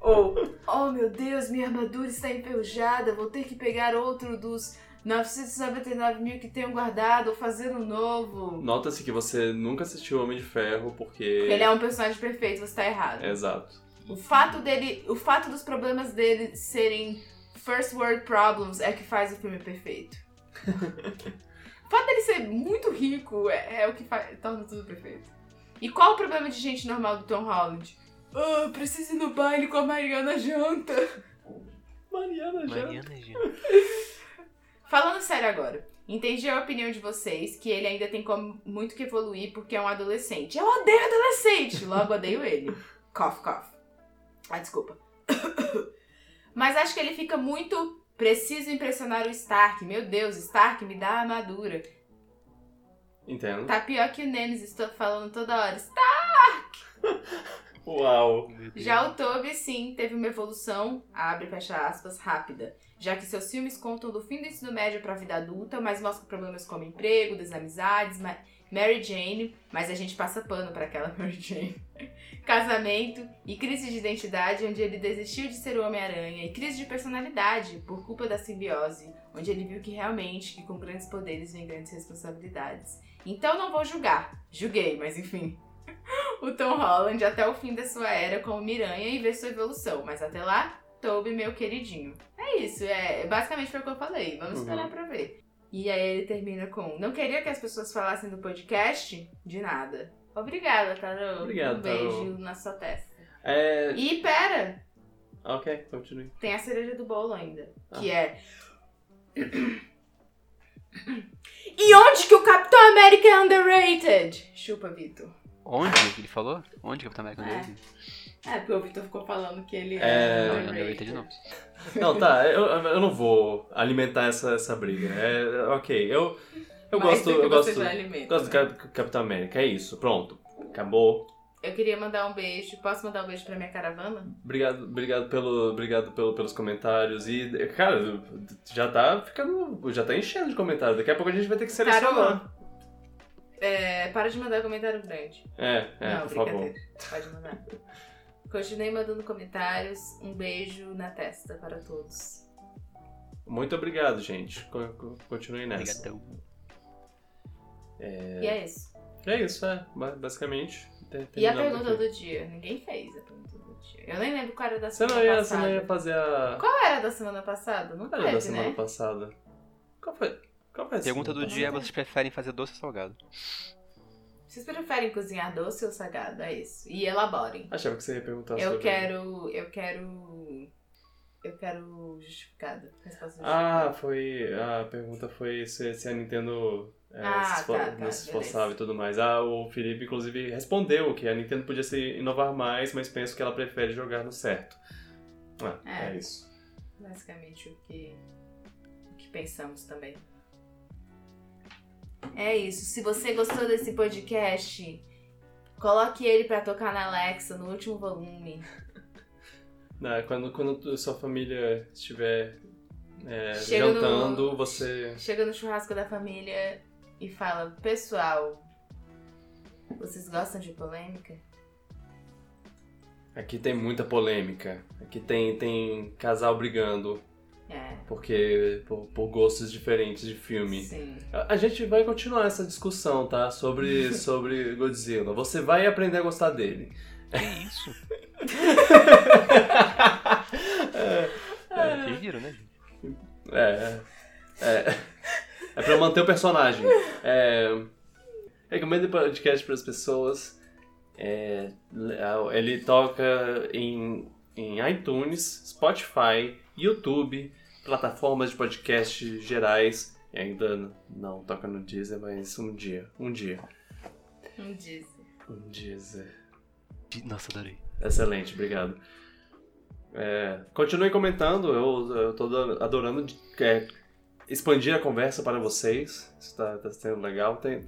Ou, oh meu Deus, minha armadura está enferrujada, vou ter que pegar outro dos 999 mil que tenho guardado ou fazer um novo. Nota-se que você nunca assistiu Homem de Ferro porque. Ele é um personagem perfeito, você tá errado. Exato. O fato dele, o fato dos problemas dele serem first world problems é que faz o filme perfeito. o fato dele ser muito rico é, é o que faz, torna tudo perfeito. E qual o problema de gente normal do Tom Holland? Ah, preciso ir no baile com a Mariana Janta. Mariana já. Mariana Jean. Falando sério agora, entendi a opinião de vocês que ele ainda tem como muito que evoluir porque é um adolescente. Eu odeio adolescente, logo odeio ele. Cough, cough. Ah, desculpa. Mas acho que ele fica muito preciso impressionar o Stark. Meu Deus, Stark, me dá a armadura. Entendo. Tá pior que o Nemesis, estou falando toda hora. Uau. Meu Deus. Já o Toby, sim, teve uma evolução, abre e fecha aspas, rápida. Já que seus filmes contam do fim do ensino médio pra vida adulta, mas mostram problemas como emprego, desamizades, Ma- Mary Jane, mas a gente passa pano pra aquela Mary Jane. Casamento e crise de identidade, onde ele desistiu de ser o Homem-Aranha, e crise de personalidade, por culpa da simbiose, onde ele viu que realmente, que com grandes poderes vem grandes responsabilidades. Então não vou julgar. Julguei, mas enfim o Tom Holland até o fim da sua era como Miranha e ver sua evolução. Mas até lá, Toby, meu queridinho. É isso, é basicamente foi o que eu falei. Vamos Uhum. esperar pra ver. E aí ele termina com: Não queria que as pessoas falassem do podcast? De nada. Obrigada, Tarô. Obrigado, Um beijo Tarô. na sua testa. É. E pera, Ok, continue. tem a cereja do bolo ainda. Ah. Que é. e onde que o Capitão América é underrated? Chupa, Vitor. Onde ele falou? Onde que o Capitão América É. andou? É, porque o Vitor ficou falando que ele É, é, Não, underrated. underrated não. Não, tá, eu, eu não vou alimentar essa, essa briga. É, ok, eu, eu Mais gosto. do que Eu você gosto, já alimenta, gosto do né? Cap- Capitão América, é isso, pronto. Acabou. Eu queria mandar um beijo. Posso mandar um beijo pra minha caravana? Obrigado, obrigado, pelo, obrigado pelo, pelos comentários. E, cara, já tá ficando. Já tá enchendo de comentários. Daqui a pouco a gente vai ter que selecionar. É, para de mandar comentário grande. É, é, Não, por favor. Pode mandar. Continue mandando comentários. Um beijo na testa para todos. Muito obrigado, gente. Co- co- Continue nessa. Obrigadão. E é isso. É isso, é. ba- Basicamente. te- E a pergunta aqui. do dia? Ninguém fez a pergunta do dia. Eu nem lembro qual era da Você semana não, ia, você passada. não ia fazer a. Qual era da semana passada? Não Qual era da teve, semana né? passada? Qual foi? Qual foi a Pergunta do dia é: vocês preferem fazer doce ou salgado? Vocês preferem cozinhar doce ou salgado? É isso. E elaborem. Achava que você ia perguntar Eu sobre. quero. Eu quero. Eu quero justificado. Resposta Ah, justificada. foi. A pergunta foi se, se a Nintendo é, Ah, se, esfor- tá, tá, não se esforçava beleza. e tudo mais. Ah, o Felipe, inclusive, respondeu que a Nintendo podia se inovar mais, mas penso que ela prefere jogar no certo. Ah, é, É. isso. Basicamente o que, o que pensamos também. É isso. Se você gostou desse podcast, coloque ele pra tocar na Alexa no último volume. Ah, quando, quando sua família estiver é, Chega no- jantando, você. Chega no churrasco da família e fala: Pessoal, Vocês gostam de polêmica? Aqui tem muita polêmica. Aqui tem, tem casal brigando. É. Porque. Por, por gostos diferentes de filme. Sim. A, a gente vai continuar essa discussão, tá? Sobre, sobre Godzilla. Você vai aprender a gostar dele. Que isso? É, Vocês viram, né? gente? é. É. É pra manter o personagem. É, recomendo o podcast para as pessoas. É, ele toca em, em iTunes, Spotify, YouTube, plataformas de podcast gerais. E ainda não toca no Deezer, mas um dia. Um dia. Um diz. Um Deezer. Nossa, adorei. Excelente, obrigado. É, continue comentando, eu, eu tô adorando de- é, expandir a conversa para vocês. Isso tá, sendo legal. Tem-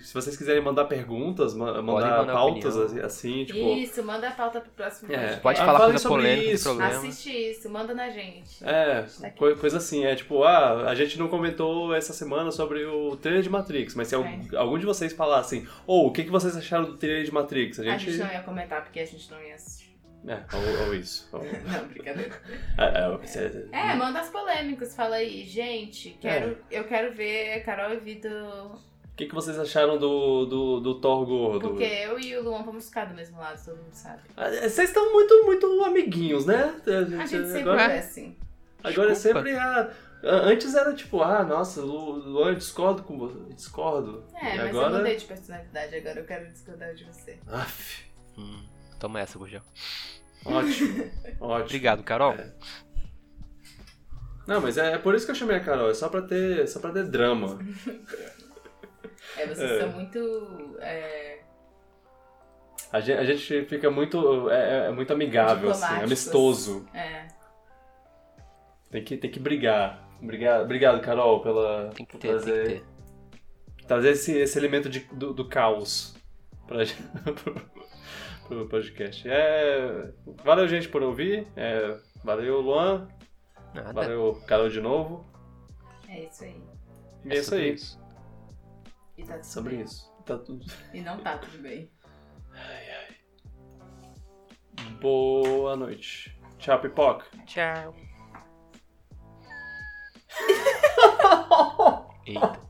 se vocês quiserem mandar perguntas, ma- mandar mandar pautas opinião. assim, assim, tipo. Isso, manda a pauta pro próximo É. Pode Ah, falar fale coisa sobre polêmica, isso. problema. Assiste isso, manda na gente. É, Tá coisa assim, é tipo, ah, a gente não comentou essa semana sobre o trailer de Matrix, mas se É. algum de vocês falar assim, ou o que, que vocês acharam do trailer de Matrix? A A gente. gente não ia comentar porque a gente não ia assistir. É, ou, ou isso. Ou- Não, brincadeira. é, é, você- É, manda as polêmicas, fala aí, gente, quero, eu quero ver Carol e Vitor. O que, que vocês acharam do, do, do Thor gordo? Porque eu e o Luan vamos ficar do mesmo lado, todo mundo sabe. Ah, Vocês estão muito, muito amiguinhos, né? A gente sempre agora, é assim. agora é Desculpa. sempre a. Antes era tipo, ah, nossa, Lu- Luan, eu discordo com você. Discordo. É, e mas agora. eu mudei de personalidade, agora eu quero discordar de você. Aff, Hum, toma essa, Gurgel. ótimo. ótimo. Obrigado, Carol. É. Não, mas é, é por isso que eu chamei a Carol, é só pra ter, só pra ter drama. É, vocês É. são muito. É, A gente, a gente fica muito. É, é muito amigável, assim, amistoso. é, Tem que, tem que brigar. Obrigado, obrigado, Carol, pela. Tem que por ter, tem trazer, que ter. trazer esse, esse elemento de- do, do caos pra, gente- pro, podcast. É, valeu, gente, por ouvir. É, valeu, Luan. Nada. Valeu, Carol, de novo. é isso aí. E é isso sobre aí. isso. E tá tudo Sobre bem. isso. Tá tudo. E não tá tudo bem. Boa noite. Tchau, pipoca. Tchau. Eita.